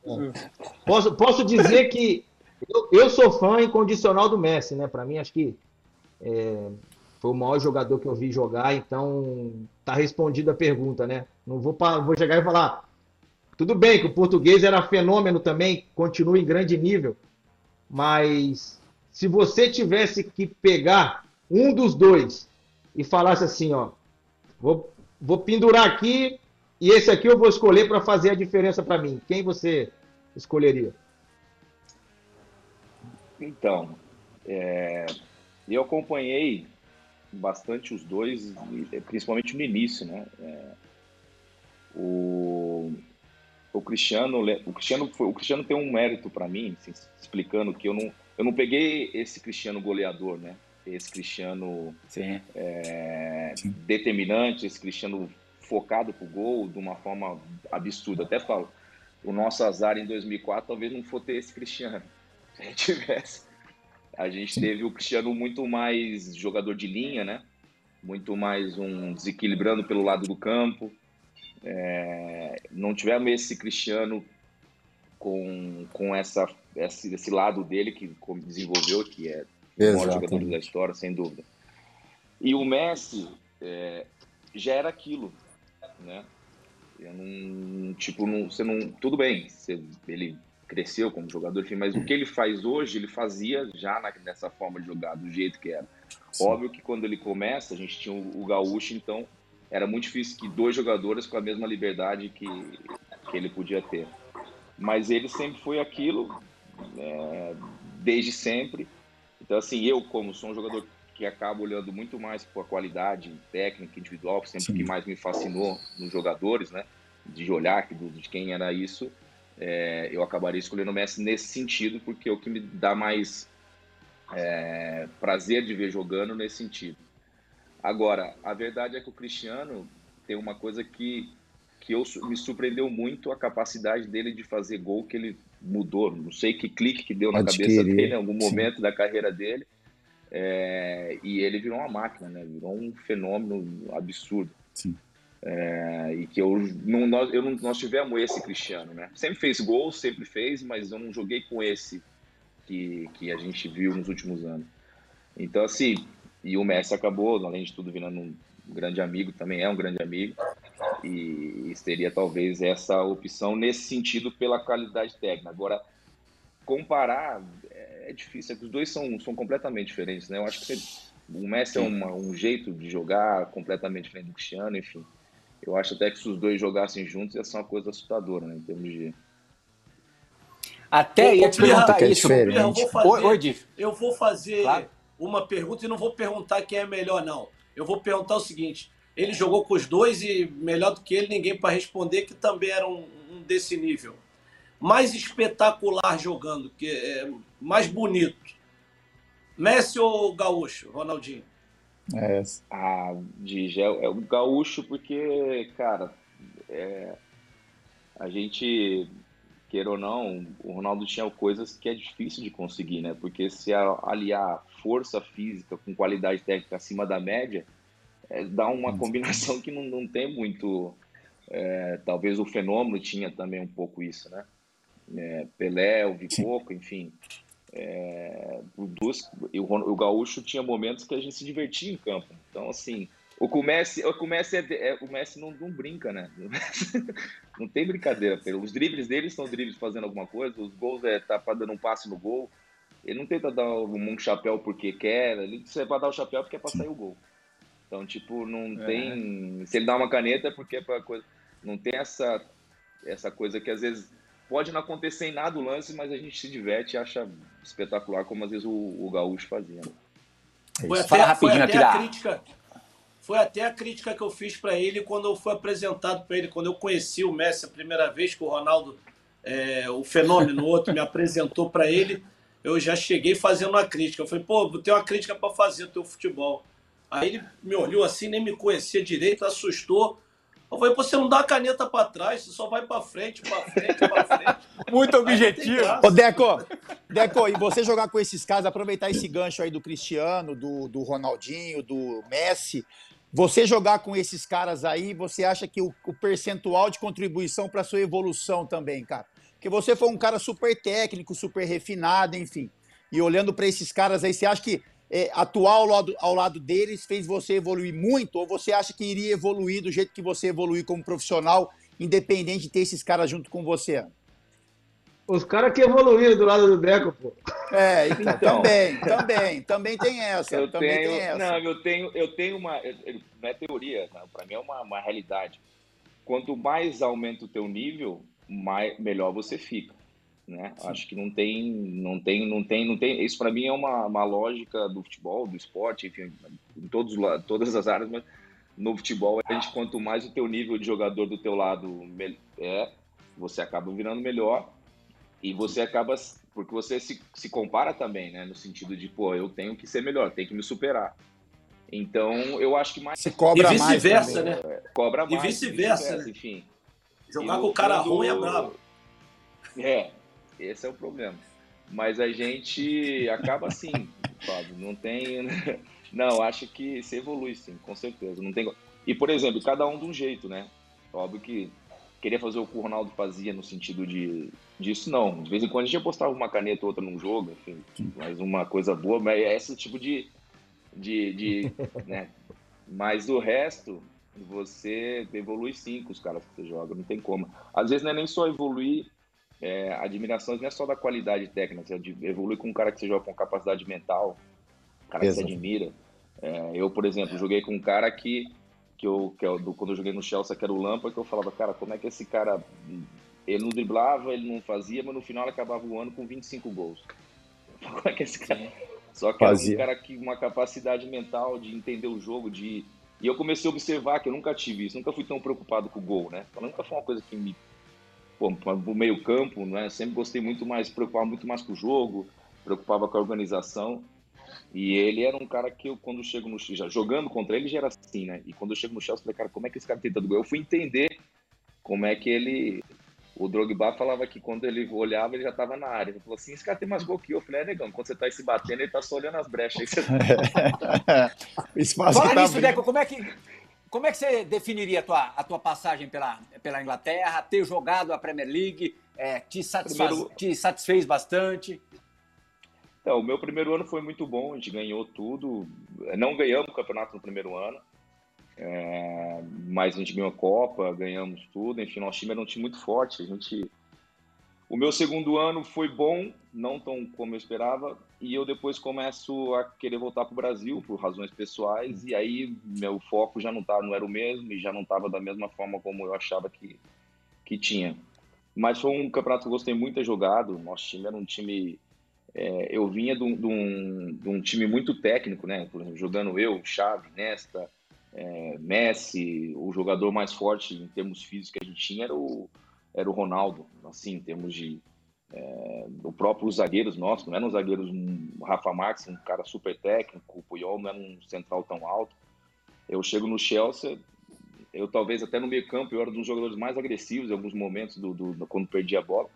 (laughs) posso, posso dizer que eu, eu, sou fã incondicional do Messi, né? Para mim, acho que é, foi o maior jogador que eu vi jogar, então tá respondida a pergunta, né? Não vou, vou chegar e falar. Tudo bem que o português era fenômeno também, continua em grande nível, mas se você tivesse que pegar um dos dois e falasse assim, ó, vou, vou pendurar aqui e esse aqui eu vou escolher para fazer a diferença para mim, quem você escolheria? Então, é, eu acompanhei bastante os dois, principalmente no início, né? É, o, o Cristiano, o Cristiano, foi, o Cristiano tem um mérito para mim, assim, explicando que eu não, eu não peguei esse Cristiano goleador, né? Esse Cristiano é, determinante, esse Cristiano focado pro gol de uma forma absurda. Até falo, o nosso azar em 2004 talvez não fosse ter esse Cristiano (laughs) se a gente tivesse. A gente Sim. teve o Cristiano muito mais jogador de linha, né? Muito mais um desequilibrando pelo lado do campo. É, não tivemos esse Cristiano com, com essa, esse, esse lado dele que desenvolveu, que é o maior jogador da história, sem dúvida. E o Messi é, já era aquilo, né? Eu não, tipo, não, você não, tudo bem, você, ele cresceu como jogador, enfim, mas o que ele faz hoje, ele fazia já na, nessa forma de jogar, do jeito que era. Sim. Óbvio que quando ele começa, a gente tinha o, o Gaúcho, então era muito difícil que dois jogadores com a mesma liberdade que, que ele podia ter. Mas ele sempre foi aquilo, é, desde sempre. Então, assim, eu, como sou um jogador que acabo olhando muito mais para a qualidade técnica, individual, sempre Sim. que mais me fascinou nos jogadores, né? De olhar de quem era isso, é, eu acabaria escolhendo o Messi nesse sentido, porque é o que me dá mais é, prazer de ver jogando nesse sentido. Agora, a verdade é que o Cristiano tem uma coisa que, que eu, me surpreendeu muito a capacidade dele de fazer gol que ele mudou. Não sei que clique que deu na Adquirir. cabeça dele em algum momento Sim. da carreira dele. É, e ele virou uma máquina, né? Virou um fenômeno absurdo. Sim. É, e que eu não, nós, eu não, nós tivemos esse Cristiano, né? Sempre fez gol, sempre fez, mas eu não joguei com esse que, que a gente viu nos últimos anos. Então, assim, e o Messi acabou, além de tudo, virando um grande amigo, também é um grande amigo, e, e seria talvez essa opção nesse sentido pela qualidade técnica. Agora, comparar é, é difícil, é que os dois são, são completamente diferentes, né? Eu acho que o Messi é uma, um jeito de jogar completamente diferente do Cristiano, enfim. Eu acho até que se os dois jogassem juntos ia ser uma coisa assustadora, né, em termos de. Até ia te perguntar isso. Eu vou fazer, oi, oi, eu vou fazer claro. uma pergunta e não vou perguntar quem é melhor, não. Eu vou perguntar o seguinte: ele jogou com os dois e melhor do que ele, ninguém para responder, que também era um, um, desse nível. Mais espetacular jogando, que é mais bonito. Messi ou Gaúcho, Ronaldinho? É. Ah, de gel, é o gaúcho porque, cara, é, a gente, queira ou não, o Ronaldo tinha coisas que é difícil de conseguir, né? Porque se aliar força física com qualidade técnica acima da média, é, dá uma combinação que não, não tem muito. É, talvez o fenômeno tinha também um pouco isso, né? É, Pelé, o Vicoco, enfim. É, duas, e o, o Gaúcho tinha momentos que a gente se divertia em campo. Então, assim, o que o Messi, o, que o Messi, é, o Messi não, não brinca, né? (laughs) não tem brincadeira. Os dribles dele são dribles fazendo alguma coisa, os gols é tá dando um passe no gol. Ele não tenta dar um, chapéu porque quer, ele é para dar o chapéu porque é para sair o gol. Então, tipo, não é. tem. Se ele dá uma caneta é porque é para coisa. Não tem essa, essa coisa que às vezes pode não acontecer em nada o lance, mas a gente se diverte e acha espetacular, como às vezes o, o Gaúcho fazia. É foi até, foi até a crítica. Foi até a crítica que eu fiz para ele quando eu fui apresentado para ele, quando eu conheci o Messi a primeira vez que o Ronaldo, é, o fenômeno outro, me apresentou para ele eu já cheguei fazendo uma crítica. Eu falei, pô, tem uma crítica para fazer do teu futebol. Aí ele me olhou assim, nem me conhecia direito, assustou. Eu falei, pô, você não dá a caneta para trás, você só vai para frente, para frente, para frente. (laughs) Muito objetivo. Ô, Deco, Deco, e você jogar com esses caras, aproveitar esse gancho aí do Cristiano, do, do Ronaldinho, do Messi, você jogar com esses caras aí, você acha que o, o percentual de contribuição para sua evolução também, cara? Porque você foi um cara super técnico, super refinado, enfim. E olhando para esses caras aí, você acha que é, atuar ao lado, ao lado deles fez você evoluir muito? Ou você acha que iria evoluir do jeito que você evoluiu como profissional, independente de ter esses caras junto com você? Os caras que evoluíram do lado do Deco, pô. É, (laughs) então, também, também, também tem essa. Eu também tenho, tem essa. Não, eu tenho, eu tenho uma. Não é teoria, para mim é uma, uma realidade. Quanto mais aumenta o teu nível, mais, melhor você fica. Né? Acho que não tem, não tem, não tem, não tem. Isso para mim é uma, uma lógica do futebol, do esporte, enfim, em todos todas as áreas, mas no futebol a gente quanto mais o teu nível de jogador do teu lado é, você acaba virando melhor e você acaba porque você se, se compara também, né, no sentido de pô, eu tenho que ser melhor, tenho que me superar. Então, eu acho que mais. Se cobra e vice-versa, né? É, cobra mais. E vice-versa, vice né? enfim. Jogar com o cara ruim é brabo. É, esse é o problema. Mas a gente acaba assim, Fábio. Não tem. (laughs) Não, acho que se evolui sim, com certeza. Não tem... E, por exemplo, cada um de um jeito, né? Óbvio que queria fazer o que o Ronaldo fazia no sentido de disso, não. De vez em quando a gente postava uma caneta ou outra num jogo, enfim, mas uma coisa boa, mas é esse tipo de. de, de (laughs) né? Mas o resto, você evolui sim com os caras que você joga, não tem como. Às vezes não é nem só evoluir, é, admirações não é só da qualidade técnica, você evolui com um cara que você joga com capacidade mental, um cara Exato. que você admira. É, eu, por exemplo, joguei com um cara que, que, eu, que eu, do, quando eu joguei no Chelsea, que era o Lampa, que eu falava, cara, como é que esse cara, ele não driblava, ele não fazia, mas no final ele acabava o ano com 25 gols. (laughs) Como é que esse cara... Só que Fazia. era um cara que uma capacidade mental de entender o jogo, de e eu comecei a observar que eu nunca tive isso, nunca fui tão preocupado com o gol, né? Então, nunca foi uma coisa que me. Pô, o meio campo, né? Sempre gostei muito mais, preocupava muito mais com o jogo, preocupava com a organização. E ele era um cara que eu, quando chego no já jogando contra ele, já era assim, né? E quando eu chego no Chelsea, eu falei, cara, como é que esse cara tenta do gol? Eu fui entender como é que ele o Drogba falava que quando ele olhava, ele já estava na área. Ele falou assim: esse cara tem mais gol que eu. Eu falei: é, negão, quando você está aí se batendo, ele está só olhando as brechas. Aí você... (laughs) (laughs) Espaço Fala tá nisso, Deco, como é que. Como é que você definiria a tua, a tua passagem pela, pela Inglaterra, ter jogado a Premier League, é, te, satisfaz, primeiro... te satisfez bastante? Então, o meu primeiro ano foi muito bom, a gente ganhou tudo. Não ganhamos o campeonato no primeiro ano, é, mas a gente ganhou a Copa, ganhamos tudo. Enfim, nosso time era um time muito forte. A gente, o meu segundo ano foi bom, não tão como eu esperava, e eu depois começo a querer voltar para o Brasil por razões pessoais. E aí meu foco já não tá, não era o mesmo e já não estava da mesma forma como eu achava que que tinha. Mas foi um campeonato que eu gostei muito de jogado. Nosso time era um time é, eu vinha de um, de, um, de um, time muito técnico, né? Por exemplo, jogando eu, Chave, Nesta, é, Messi, o jogador mais forte em termos físicos que a gente tinha era o, era o Ronaldo, assim, em termos de é, o próprio zagueiros nossos, não eram zagueiros, um, Rafa Marques, um cara super técnico, o Puyol não era um central tão alto. Eu chego no Chelsea, eu talvez até no meio campo, eu era um dos jogadores mais agressivos em alguns momentos do, do quando perdi a bola.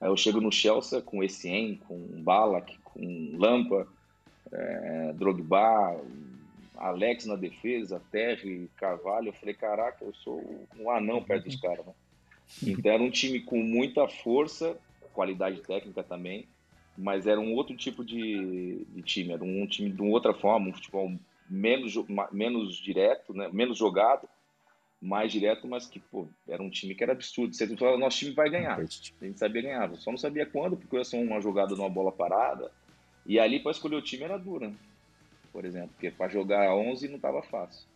Aí eu chego no Chelsea com Essien, com Balak, com Lampa, é, Drogba, Alex na defesa, Terry, Carvalho. Eu falei, caraca, eu sou um anão perto dos caras. Né? Então era um time com muita força, qualidade técnica também, mas era um outro tipo de, de time, era um time de uma outra forma, um futebol menos, menos direto, né? menos jogado, mais direto, mas que, pô, era um time que era absurdo. Você falava, nosso time vai ganhar. A gente sabia ganhar, só não sabia quando, porque ia ser uma jogada numa bola parada. E ali, para escolher o time, era dura, né? por exemplo, porque para jogar 11 não estava fácil.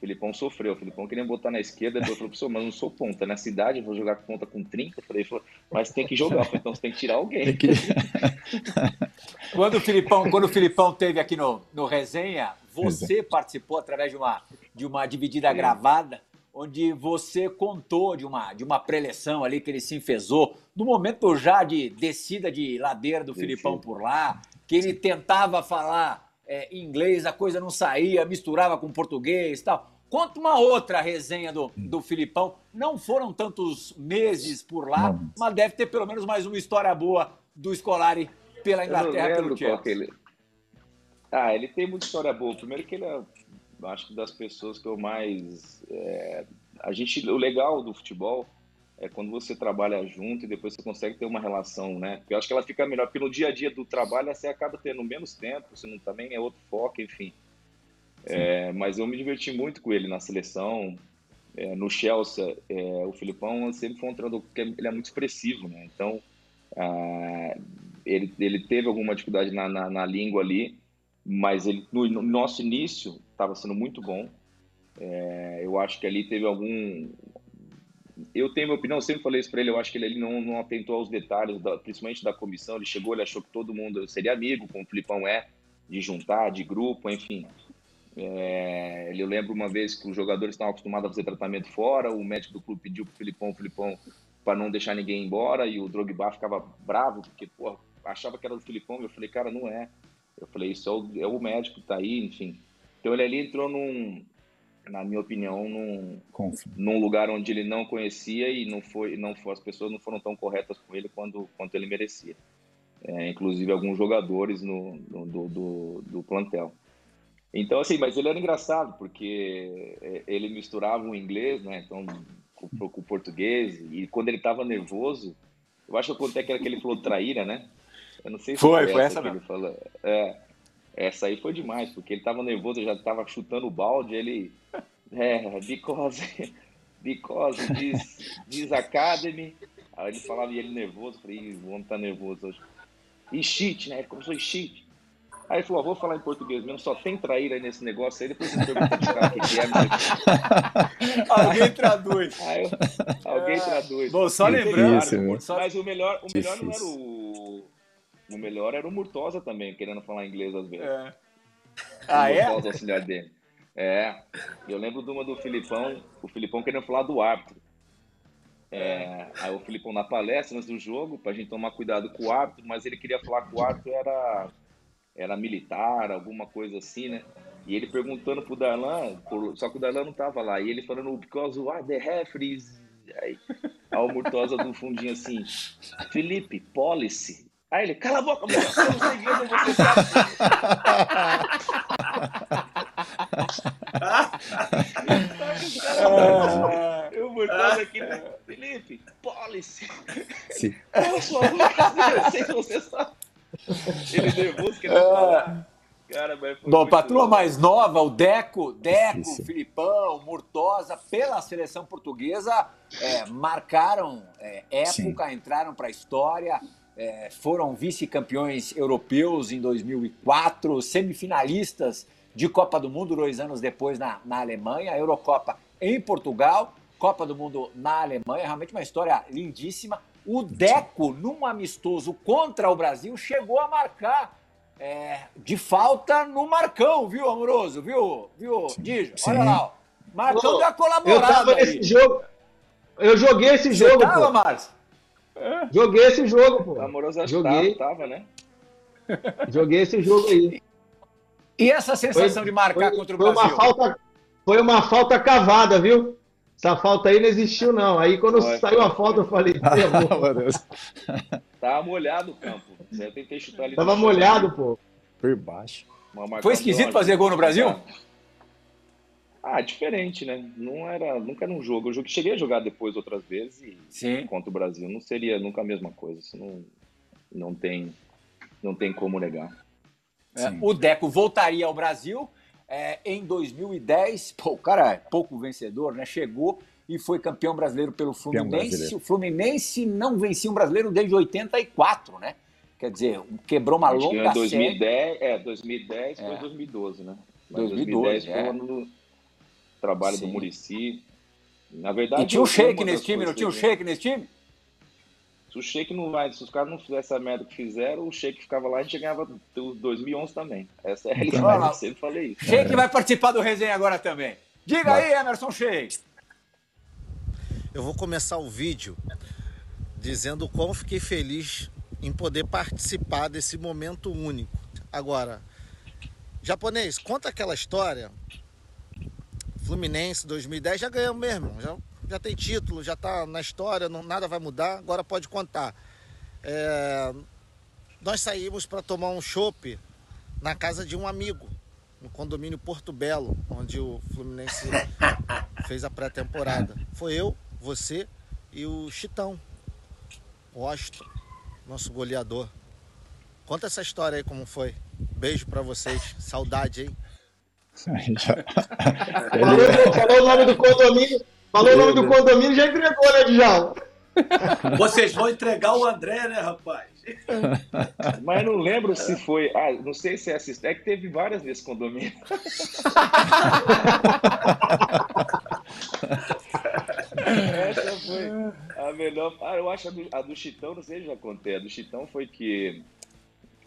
O Filipão sofreu, o Filipão queria botar na esquerda, depois falou, professor, mas não sou ponta, na cidade eu vou jogar ponta com 30, eu falei, mas tem que jogar, falei, (laughs) então você tem que tirar alguém. Que... (laughs) quando, o Filipão, quando o Filipão teve aqui no, no Resenha, você Exato. participou através de uma, de uma dividida Sim. gravada, onde você contou de uma, de uma preleção ali que ele se enfesou, no momento já de descida de ladeira do Filipão por lá, que ele tentava falar é, inglês, a coisa não saía, misturava com português e tal. Conta uma outra resenha do, do Filipão. Não foram tantos meses por lá, não. mas deve ter pelo menos mais uma história boa do Scolari pela Inglaterra, pelo Chelsea. Ele... Ah, ele tem muita história boa. Primeiro que ele é, acho que das pessoas que eu mais... É... A gente, o legal do futebol é quando você trabalha junto e depois você consegue ter uma relação, né? Porque eu acho que ela fica melhor, porque no dia a dia do trabalho você acaba tendo menos tempo, você não também é outro foco, enfim. É, mas eu me diverti muito com ele na seleção, é, no Chelsea, é, o Filipão sempre foi um treinador que ele é muito expressivo, né? Então, ah, ele, ele teve alguma dificuldade na, na, na língua ali, mas ele no, no nosso início estava sendo muito bom. É, eu acho que ali teve algum eu tenho minha opinião, eu sempre falei isso para ele, eu acho que ele, ele não, não atentou aos detalhes, da, principalmente da comissão, ele chegou, ele achou que todo mundo seria amigo, como o Filipão é, de juntar, de grupo, enfim. É, eu lembro uma vez que os jogadores estavam acostumados a fazer tratamento fora, o médico do clube pediu pro Filipão, o Filipão para não deixar ninguém embora, e o Drogba ficava bravo, porque, achava que era do Filipão, eu falei, cara, não é. Eu falei, isso é o, é o médico que tá aí, enfim. Então ele ali entrou num, na minha opinião, num, num lugar onde ele não conhecia e não foi, não foi, as pessoas não foram tão corretas com ele quanto, quanto ele merecia. É, inclusive alguns jogadores no, no do, do, do, plantel. Então, assim, mas ele era engraçado, porque é, ele misturava o inglês, né, então, com, com o português, e quando ele estava nervoso, eu acho que eu contei que ele falou traíra, né? Eu não sei se foi, foi essa, essa que ele falou. É, essa aí foi demais, porque ele tava nervoso, já tava chutando o balde, ele. É, because. Because this, this academy. Aí ele falava e ele nervoso, falei, o homem tá nervoso hoje. E shit, né? Ele começou shit. Aí ele falou, vou falar em português mesmo, só tem traíra aí nesse negócio aí, depois você pergunta pro cara o que, que é. Mas... (laughs) alguém traduz. Aí, alguém é. traduz. Bom, só lembrando. Isso, mas o melhor, o melhor não era o o melhor era o Murtosa também, querendo falar inglês às vezes. É. Ah, o é? Murtosa, auxiliar dele. É. Eu lembro de uma do Filipão, o Filipão querendo falar do árbitro. É, aí o Filipão na palestra antes do jogo, pra gente tomar cuidado com o árbitro, mas ele queria falar que o árbitro era, era militar, alguma coisa assim, né? E ele perguntando pro Darlan, só que o Darlan não tava lá, e ele falando, because why the referees... Aí, o Murtosa do fundinho assim, Felipe, policy. Aí ele, cala a boca, moça, eu não sei inglês, você (laughs) sabe. ah, eu mortando aqui? Felipe, policy. Sim. Eu sou sei que você sabe. (laughs) Ele nervoso, querendo falar. Cara, Bom, para a turma mais nova, o Deco, Deco, Sim. Filipão, Murtosa, pela seleção portuguesa, é, marcaram é, época, Sim. entraram para a história é, foram vice-campeões europeus em 2004, semifinalistas de Copa do Mundo dois anos depois na, na Alemanha, Eurocopa em Portugal, Copa do Mundo na Alemanha, realmente uma história lindíssima. O Deco, num amistoso contra o Brasil, chegou a marcar é, de falta no Marcão, viu, Amoroso? Viu, viu, Dijo? Olha lá, ó. Marcão deu a colaborada. Eu tava nesse jogo. Eu joguei esse Você jogo. Tava, Márcio? É. Joguei esse jogo, pô. Amoroso Joguei. Tava, né? (laughs) Joguei esse jogo aí. E essa sensação foi, de marcar foi, contra o foi Brasil? Uma falta, foi uma falta cavada, viu? Essa falta aí não existiu, não. Aí quando saiu a falta, eu falei, (laughs) meu Deus. Tava molhado o campo. Eu tentei chutar ali. Tava molhado, pô. Por baixo. Foi esquisito fazer gol no Brasil? Ah, diferente, né? Não era, nunca era um jogo. Eu cheguei a jogar depois outras vezes e Sim. contra o Brasil não seria nunca a mesma coisa. Isso não, não tem não tem como negar. É, o Deco voltaria ao Brasil é, em 2010. (laughs) Pô, o cara é pouco vencedor, né? Chegou e foi campeão brasileiro pelo Fluminense. O Fluminense não vencia um brasileiro desde 84, né? Quer dizer, quebrou uma Acho longa que em 2010, série. É, 2010 é. foi 2012, né? Mas 2012, 2010 é. foi o ano do trabalho Sim. do Murici. Na verdade. E tinha o um Sheik nesse time, não tinha o um Sheik nesse time? Se o Sheik não vai, se os caras não fizessem a merda que fizeram, o Sheik ficava lá e a gente ganhava 2011 também. Essa é a realidade, eu sempre falei isso. Sheik vai participar do resenha agora também. Diga aí, Emerson Sheik. Eu vou começar o vídeo dizendo o quão fiquei feliz em poder participar desse momento único. Agora, japonês, conta aquela história. Fluminense 2010 já ganhamos mesmo, já já tem título, já está na história, não, nada vai mudar, agora pode contar. É, nós saímos para tomar um chopp na casa de um amigo, no condomínio Porto Belo, onde o Fluminense (laughs) fez a pré-temporada. Foi eu, você e o Chitão, o Austin, nosso goleador. Conta essa história aí como foi. Beijo para vocês. Saudade, hein? (laughs) falou, falou o nome do condomínio. Falou o nome do condomínio já entregou, né, Djalma? (laughs) Vocês vão entregar o André, né, rapaz? (laughs) Mas não lembro se foi. Ah, não sei se é essa. É que teve várias nesse condomínio. (laughs) essa foi a melhor. Ah, eu acho a do, a do Chitão, não sei se já contei. A do Chitão foi que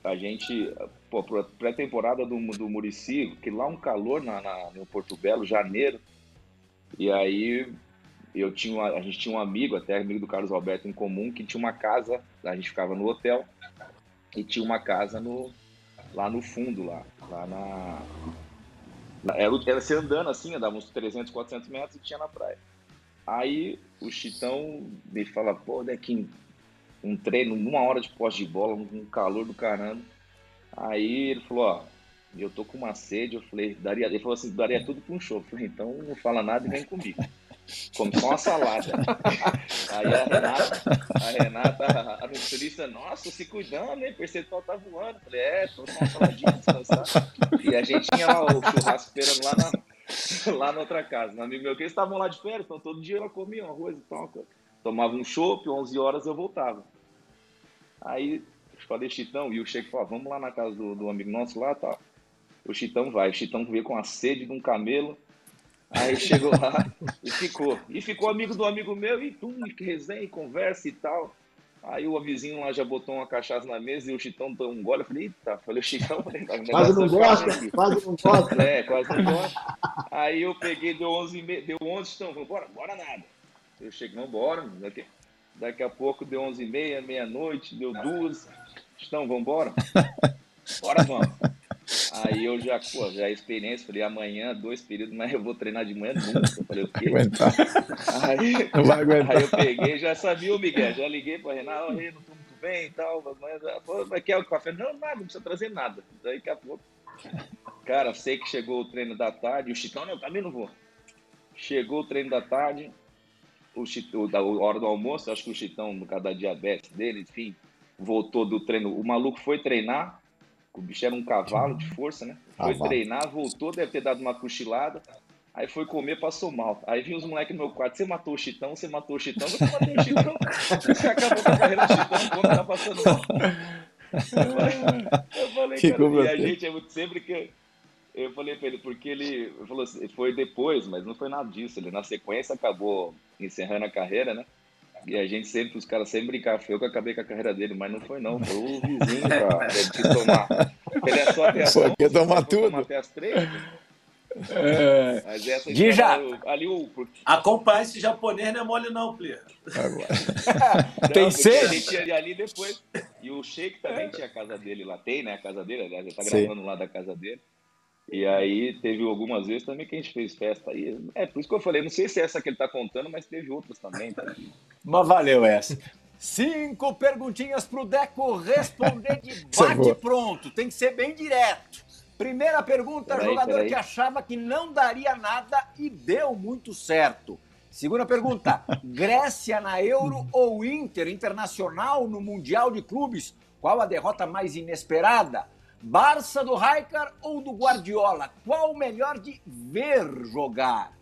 a gente, pô, pré-temporada do, do Murici, que lá um calor na, na, no Porto Belo, janeiro. E aí eu tinha uma, a gente tinha um amigo, até amigo do Carlos Alberto em comum, que tinha uma casa, a gente ficava no hotel e tinha uma casa no, lá no fundo, lá, lá na. Era, era se andando assim, dava uns 300, 400 metros e tinha na praia. Aí o Chitão me fala, pô, Dequim, um treino, uma hora de poste de bola, um calor do caramba. Aí ele falou, ó, e eu tô com uma sede, eu falei, daria, ele falou assim, daria tudo para um show. Eu falei, então não fala nada e vem comigo. Come só uma salada. (laughs) Aí a Renata, a Renata, a nutricionista, nossa, se cuidando, hein? Percentual tá voando. Eu falei, é, tô com uma saladinha, descansar. E a gente tinha lá o churrasco esperando lá na, lá na outra casa. Um amigo meu que eles estavam lá de férias, então todo dia ela comia arroz e tal. Tomava um chopp, 11 horas eu voltava. Aí falei, Chitão, e o Sheik falou, vamos lá na casa do, do amigo nosso lá, tá? O Chitão vai. O Chitão veio com a sede de um camelo. Aí chegou lá e ficou. E ficou amigo do amigo meu e que resenha, conversa e tal. Aí o vizinho lá já botou uma cachaça na mesa e o Chitão deu um gole. Eu falei, eita, falei, o Chitão, quase não gosta, quase não gosta. É, quase não gosta. Aí eu peguei, deu 11 e meia, deu 11, Chitão, falou, bora, bora nada. Eu cheguei, não, bora. Daqui, daqui a pouco deu 11 e meia, meia-noite, deu duas. Chitão, vambora? Bora, vamos. Aí eu já, pô, já experiência, falei, amanhã, dois períodos, mas eu vou treinar de manhã nunca. Eu falei, o quê? Aí, não vai aguentar. aí eu peguei, já sabia o Miguel, já liguei para Renato, oh, não tô muito bem e tal, mas, mas quer o café? Não, nada, não precisa trazer nada. Daí daqui a pouco, cara, sei que chegou o treino da tarde, o Chitão, não, também não vou. Chegou o treino da tarde, o Chitão, da hora do almoço, acho que o Chitão, no caso da diabetes dele, enfim, voltou do treino. O maluco foi treinar, o bicho era um cavalo de força, né? Foi treinar, voltou, deve ter dado uma cochilada. Aí foi comer, passou mal. Aí vinha os moleques no meu quarto. Você matou o Chitão, você matou o Chitão, você matou o Chitão. (laughs) Você acabou com a carreira do Chitão, como tá passando mal. Eu falei, que cara, e a gente é muito sempre que. Eu falei pra ele, porque ele falou assim, foi depois, mas não foi nada disso. Ele na sequência acabou encerrando a carreira, né? E a gente sempre, os caras sempre brincavam, foi eu que acabei com a carreira dele, mas não foi não, foi o vizinho, cara, ele tomar. Ele é só até as, só quer tomar tudo. Tomar até as três. É. Mas essa já... ali o acompanhar esse japonês não é mole não, player. tem sede. ali depois. E o Sheik também tinha a casa dele lá, tem, né? A casa dele, aliás, ele tá gravando Sim. lá da casa dele. E aí teve algumas vezes também que a gente fez festa aí. É, por isso que eu falei, não sei se é essa que ele tá contando, mas teve outras também. Tá? Mas valeu essa. Cinco perguntinhas pro Deco responder de (laughs) é bate pronto. Tem que ser bem direto. Primeira pergunta, peraí, jogador peraí. que achava que não daria nada e deu muito certo. Segunda pergunta: (laughs) Grécia na Euro ou Inter Internacional no Mundial de Clubes? Qual a derrota mais inesperada? Barça do Raikar ou do Guardiola? Qual o melhor de ver jogar?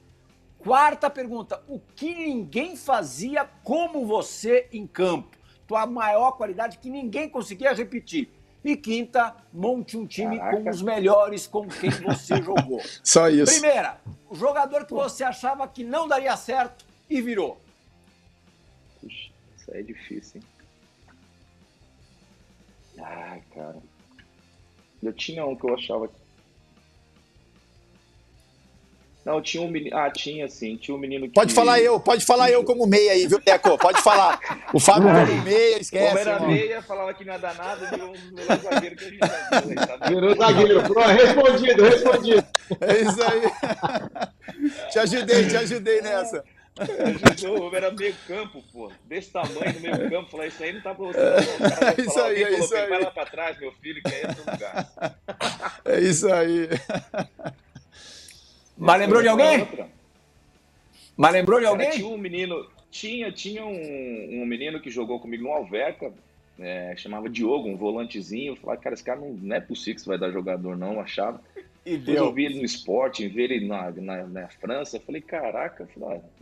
Quarta pergunta: o que ninguém fazia como você em campo? Tua maior qualidade que ninguém conseguia repetir. E quinta, monte um time Caraca. com os melhores com quem você (laughs) jogou. Só isso. Primeira, o jogador que você achava que não daria certo e virou. Puxa, isso aí é difícil, hein? Ai, cara. Eu tinha um que eu achava que Não, tinha um menino. Ah, tinha sim. Tinha um menino que. Pode falar eu, pode falar eu como meia aí, viu, Teco? Pode falar. O Fábio como meia, esquece. Como era meia, falava que não ia dar nada, virou um melhor zagueiro que a gente já tá Virou zagueiro. Pronto, respondido, respondido. É isso aí. (laughs) te ajudei, te ajudei nessa. (laughs) Era meio campo, pô. Desse tamanho no meio campo. Falei, isso aí não tá pra você. Não. É isso aí, é isso aí. Vai lá pra trás, meu filho, que aí é seu lugar. É isso aí. Mas lembrou de alguém? Mas lembrou de alguém? tinha um menino, tinha, tinha um, um menino que jogou comigo no Alverca, é, chamava Diogo, um volantezinho. Eu falava, cara, esse cara não, não é possível que você vai dar jogador, não, eu achava. E eu vi ele no esporte, vi ele na, na, na França. Eu falei, caraca,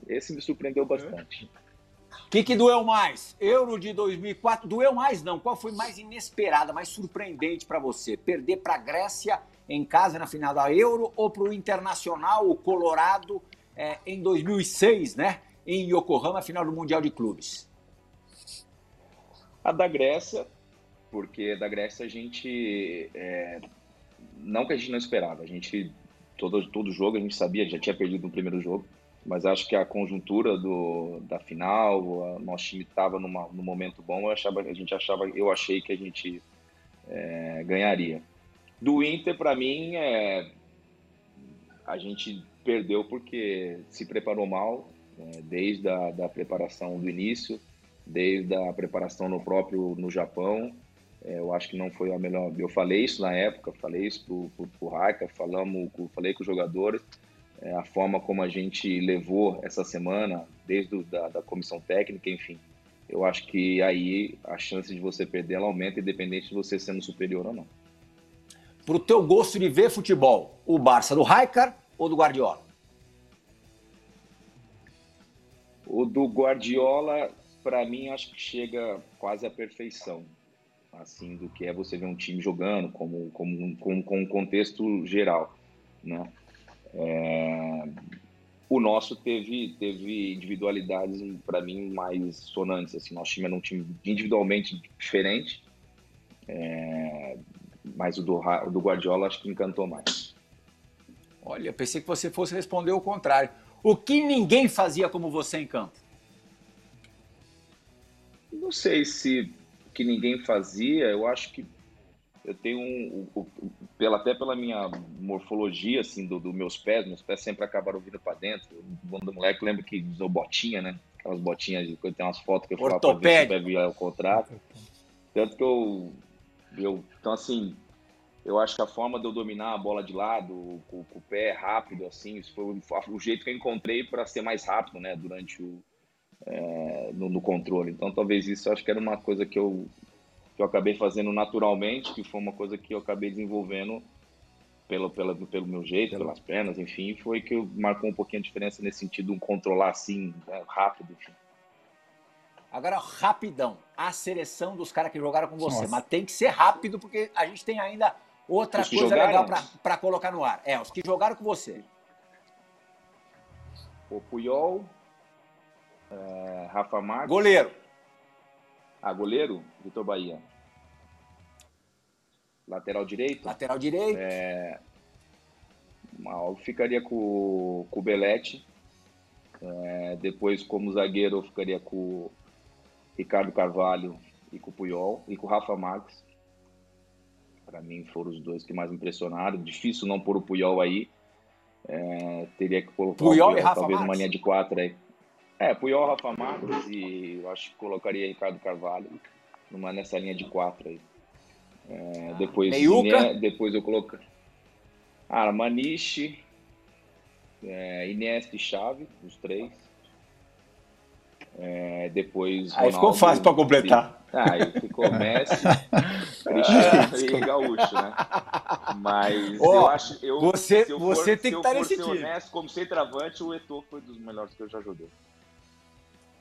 esse me surpreendeu bastante. O que, que doeu mais? Euro de 2004? Doeu mais não? Qual foi mais inesperada, mais surpreendente para você? Perder para a Grécia em casa na final da Euro ou para o Internacional, o Colorado, é, em 2006, né? Em Yokohama, final do Mundial de Clubes? A da Grécia, porque da Grécia a gente. É, não que a gente não esperava, a gente. Todo, todo jogo a gente sabia, já tinha perdido no primeiro jogo, mas acho que a conjuntura do, da final, o nosso time estava num momento bom, eu achava, a gente achava, eu achei que a gente é, ganharia. Do Inter, para mim, é... a gente perdeu porque se preparou mal, é, desde a da preparação do início, desde a preparação no próprio no Japão. É, eu acho que não foi a melhor. Eu falei isso na época, falei isso pro, pro, pro Raika, falamos, falei com os jogadores. É, a forma como a gente levou essa semana, desde o, da, da comissão técnica, enfim. Eu acho que aí a chance de você perder ela aumenta, independente de você sendo superior ou não para o teu gosto de ver futebol? O Barça do Raikar ou do Guardiola? O do Guardiola, para mim, acho que chega quase à perfeição. Assim, do que é você ver um time jogando, como, como, como, com um contexto geral. Né? É... O nosso teve, teve individualidades, para mim, mais sonantes. Assim, nosso time era um time individualmente diferente. É, mas o do, o do Guardiola acho que encantou mais. Olha, pensei que você fosse responder o contrário. O que ninguém fazia como você em campo? Não sei se que ninguém fazia, eu acho que eu tenho um, um, um pela, até pela minha morfologia, assim, dos do meus pés, meus pés sempre acabaram vindo para dentro. Quando moleque, lembro que usou botinha, né? Aquelas botinhas, de, tem umas fotos que eu falava para ver se o pé via ao contrário. Tanto que eu eu, então, assim, eu acho que a forma de eu dominar a bola de lado, com, com o pé rápido, assim, isso foi o, o jeito que eu encontrei para ser mais rápido, né, durante o. É, no, no, controle. Então, talvez isso eu acho que era uma coisa que eu, que eu acabei fazendo naturalmente, que foi uma coisa que eu acabei desenvolvendo pelo, pelo, pelo meu jeito, pelas pernas, enfim, foi que marcou um pouquinho a diferença nesse sentido, um controlar assim, né, rápido, enfim. Agora, rapidão. A seleção dos caras que jogaram com você. Nossa. Mas tem que ser rápido, porque a gente tem ainda outra coisa jogaram? legal para colocar no ar. É, os que jogaram com você. O Puyol, é, Rafa Marques. Goleiro. Ah, goleiro? Vitor Bahia. Lateral direito? Lateral direito. É, eu ficaria com, com o Belete. É, depois, como zagueiro, eu ficaria com Ricardo Carvalho e com o Puyol e com o Rafa Marques. Para mim foram os dois que mais impressionaram. Difícil não pôr o Puyol aí. É, teria que colocar Puyol, Puyol talvez Marques. uma linha de quatro aí. É, Puyol, Rafa Marques e eu acho que colocaria Ricardo Carvalho numa, nessa linha de quatro aí. É, depois, Iné, depois eu coloco Ah, Maniche, é, Iniesta e Chave, os três. É, depois. Aí ficou fácil para completar. Ah, aí ficou Messi, (laughs) Cristiano e Gaúcho, né? Mas Ó, eu acho. Eu, você- eu você for, tem que for nesse time. honesto, como centroavante, o Eto'o foi dos melhores que eu já joguei.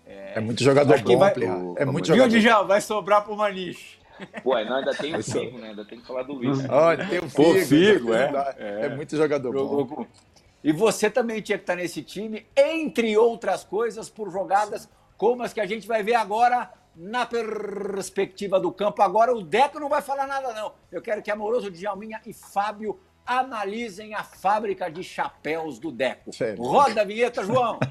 É muito jogador bom, vai- Plirra. É muito Viu, jogador. Djalma? Vai sobrar pro Maniche. Pô, não, ainda tem o. Figo, né? Ainda tem que falar do Luiz. Olha, tem o Pô, Figo. Figo, é, é, é. É muito jogador Jogou bom. com- E você também tinha que estar nesse time, entre outras coisas, por jogadas como as que a gente vai ver agora na perspectiva do campo. Agora o Deco não vai falar nada, não. Eu quero que Amoroso, Djalminha e Fábio analisem a fábrica de chapéus do Deco. Sério. Roda a vinheta, João. (laughs)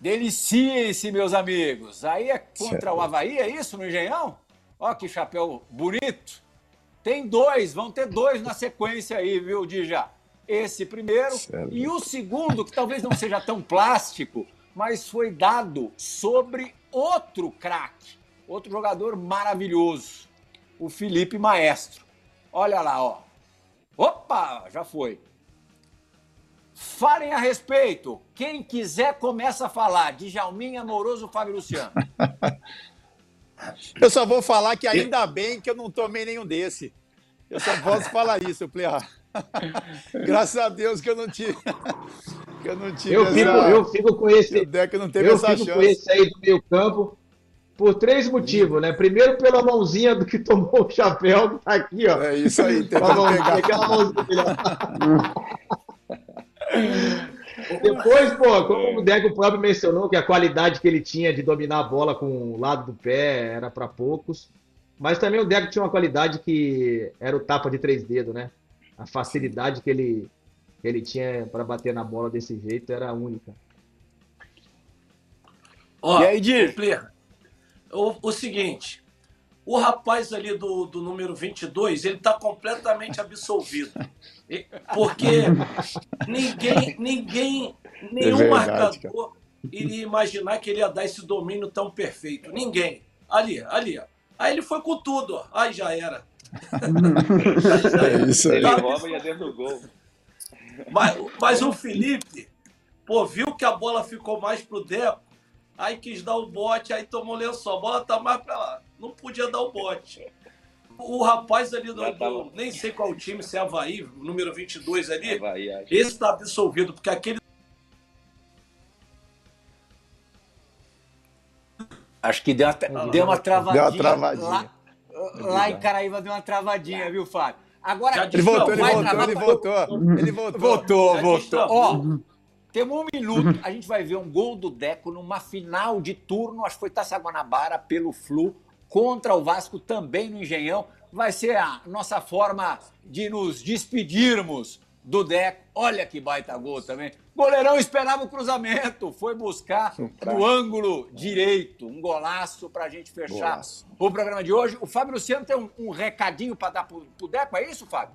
Deliciem-se, meus amigos. Aí é contra Sério. o Havaí, é isso, no Engenhão? Ó, que chapéu bonito. Tem dois, vão ter dois na sequência aí, viu, Dija? Esse primeiro Sério. e o segundo, que talvez não seja tão plástico, mas foi dado sobre outro craque, outro jogador maravilhoso, o Felipe Maestro. Olha lá, ó. Opa, já foi. Falem a respeito. Quem quiser começa a falar. Djalminha, Amoroso, Fábio Luciano. (laughs) Eu só vou falar que ainda bem que eu não tomei nenhum desse. Eu só posso falar isso, Plirra. (laughs) Graças a Deus que eu não tive. Que eu não tive Eu fico, essa... eu fico com O esse, Deco não teve eu essa fico com chance. esse aí do meio campo por três motivos, né? Primeiro pela mãozinha do que tomou o chapéu, que tá aqui, ó. É isso aí, pegar. aquela mãozinha. (laughs) Depois, pô, como o Deco próprio mencionou, que a qualidade que ele tinha de dominar a bola com o lado do pé era para poucos. Mas também o Deco tinha uma qualidade que era o tapa de três dedos, né? A facilidade que ele, que ele tinha para bater na bola desse jeito era única. Ó, E aí, Dir? O, o seguinte, o rapaz ali do, do número 22, ele está completamente absolvido. Porque ninguém, ninguém, nenhum É verdade, marcador iria imaginar que ele ia dar esse domínio tão perfeito. Ninguém. Ali, ali. Aí ele foi com tudo, ó. Aí já era. (laughs) É isso aí. Ele rouba e é dentro do gol. Mas, mas o Felipe, pô, viu que a bola ficou mais pro Deco, aí quis dar o bote, aí tomou lençol. A bola tá mais pra lá. Não podia dar o bote. O rapaz ali do, do- nem sei qual time, se é Havaí, o número 22 ali, Havaí, acho. esse tá absolvido, porque aquele Acho que deu uma, deu uma travadinha. Deu uma travadinha. Lá, lá em Caraíba deu uma travadinha, viu, Fábio? Agora, Ele voltou, Não, ele vai voltou, travar ele voltou. Ele voltou. Voltou, Já voltou. destravou. Ó, temos um minuto. A gente vai ver um gol do Deco numa final de turno. Acho que foi Taça Guanabara pelo Flu contra o Vasco também no Engenhão. Vai ser a nossa forma de nos despedirmos do Deco. Olha que baita gol também. Goleirão esperava o cruzamento, foi buscar no ângulo direito, um golaço para a gente fechar Golaço. o programa de hoje. O Fábio Luciano tem um, um recadinho para dar pro, pro Deco, é isso, Fábio?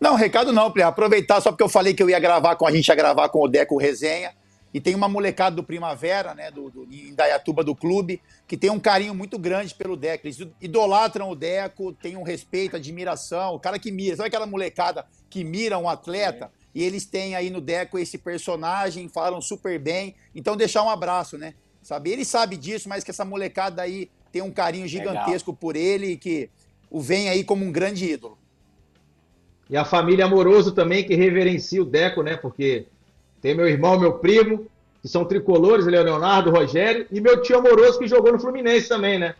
Não, recado não, Plirra. Aproveitar só porque eu falei que eu ia gravar com a gente ia gravar com o Deco Resenha. E tem uma molecada do Primavera, né, do, do, em Dayatuba do clube, que tem um carinho muito grande pelo Deco. Eles idolatram o Deco, tem um respeito, admiração. O cara que mira, sabe aquela molecada que mira um atleta? E eles têm aí no Deco esse personagem, falam super bem. Então, deixar um abraço, né? Sabe? Ele sabe disso, mas que essa molecada aí tem um carinho gigantesco por ele e que o vem aí como um grande ídolo. E a família Amoroso também, que reverencia o Deco, né? Porque tem meu irmão, meu primo, que são tricolores, ele é o Leonardo, o Rogério, e meu tio Amoroso, que jogou no Fluminense também, né?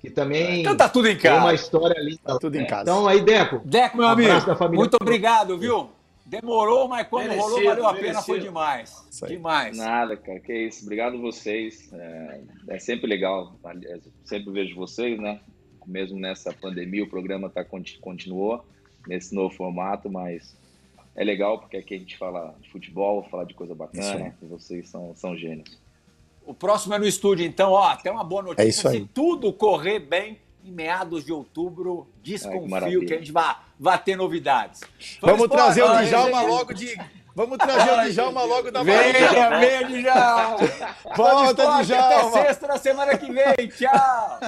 Que também Então tá tudo em tem uma casa. história ali. Tá tudo em casa. Então aí, Deco, Deco, meu Um amigo, abraço da família. muito obrigado, viu? Demorou, mas quando Merecido, rolou, valeu a pena, merecido. foi demais. Demais. Nada, cara, que isso. Obrigado a vocês. É, é sempre legal. Eu sempre vejo vocês, né? Mesmo nessa pandemia, o programa tá, conti- continuou nesse novo formato, mas é legal porque aqui a gente fala de futebol, fala de coisa bacana, e vocês são, são gênios. O próximo é no estúdio, então, ó, tem uma boa notícia. É isso aí. Se tudo correr bem, em meados de outubro, Ai, desconfio que maravilha. que a gente vai, vai ter novidades. Vamos embora, trazer o Djalma logo de. Vamos trazer o Ai, Djalma meu logo da Venha, Bahia. venha, Djalma. Volta, Esporte, Até Djalma. sexta na semana que vem. Tchau.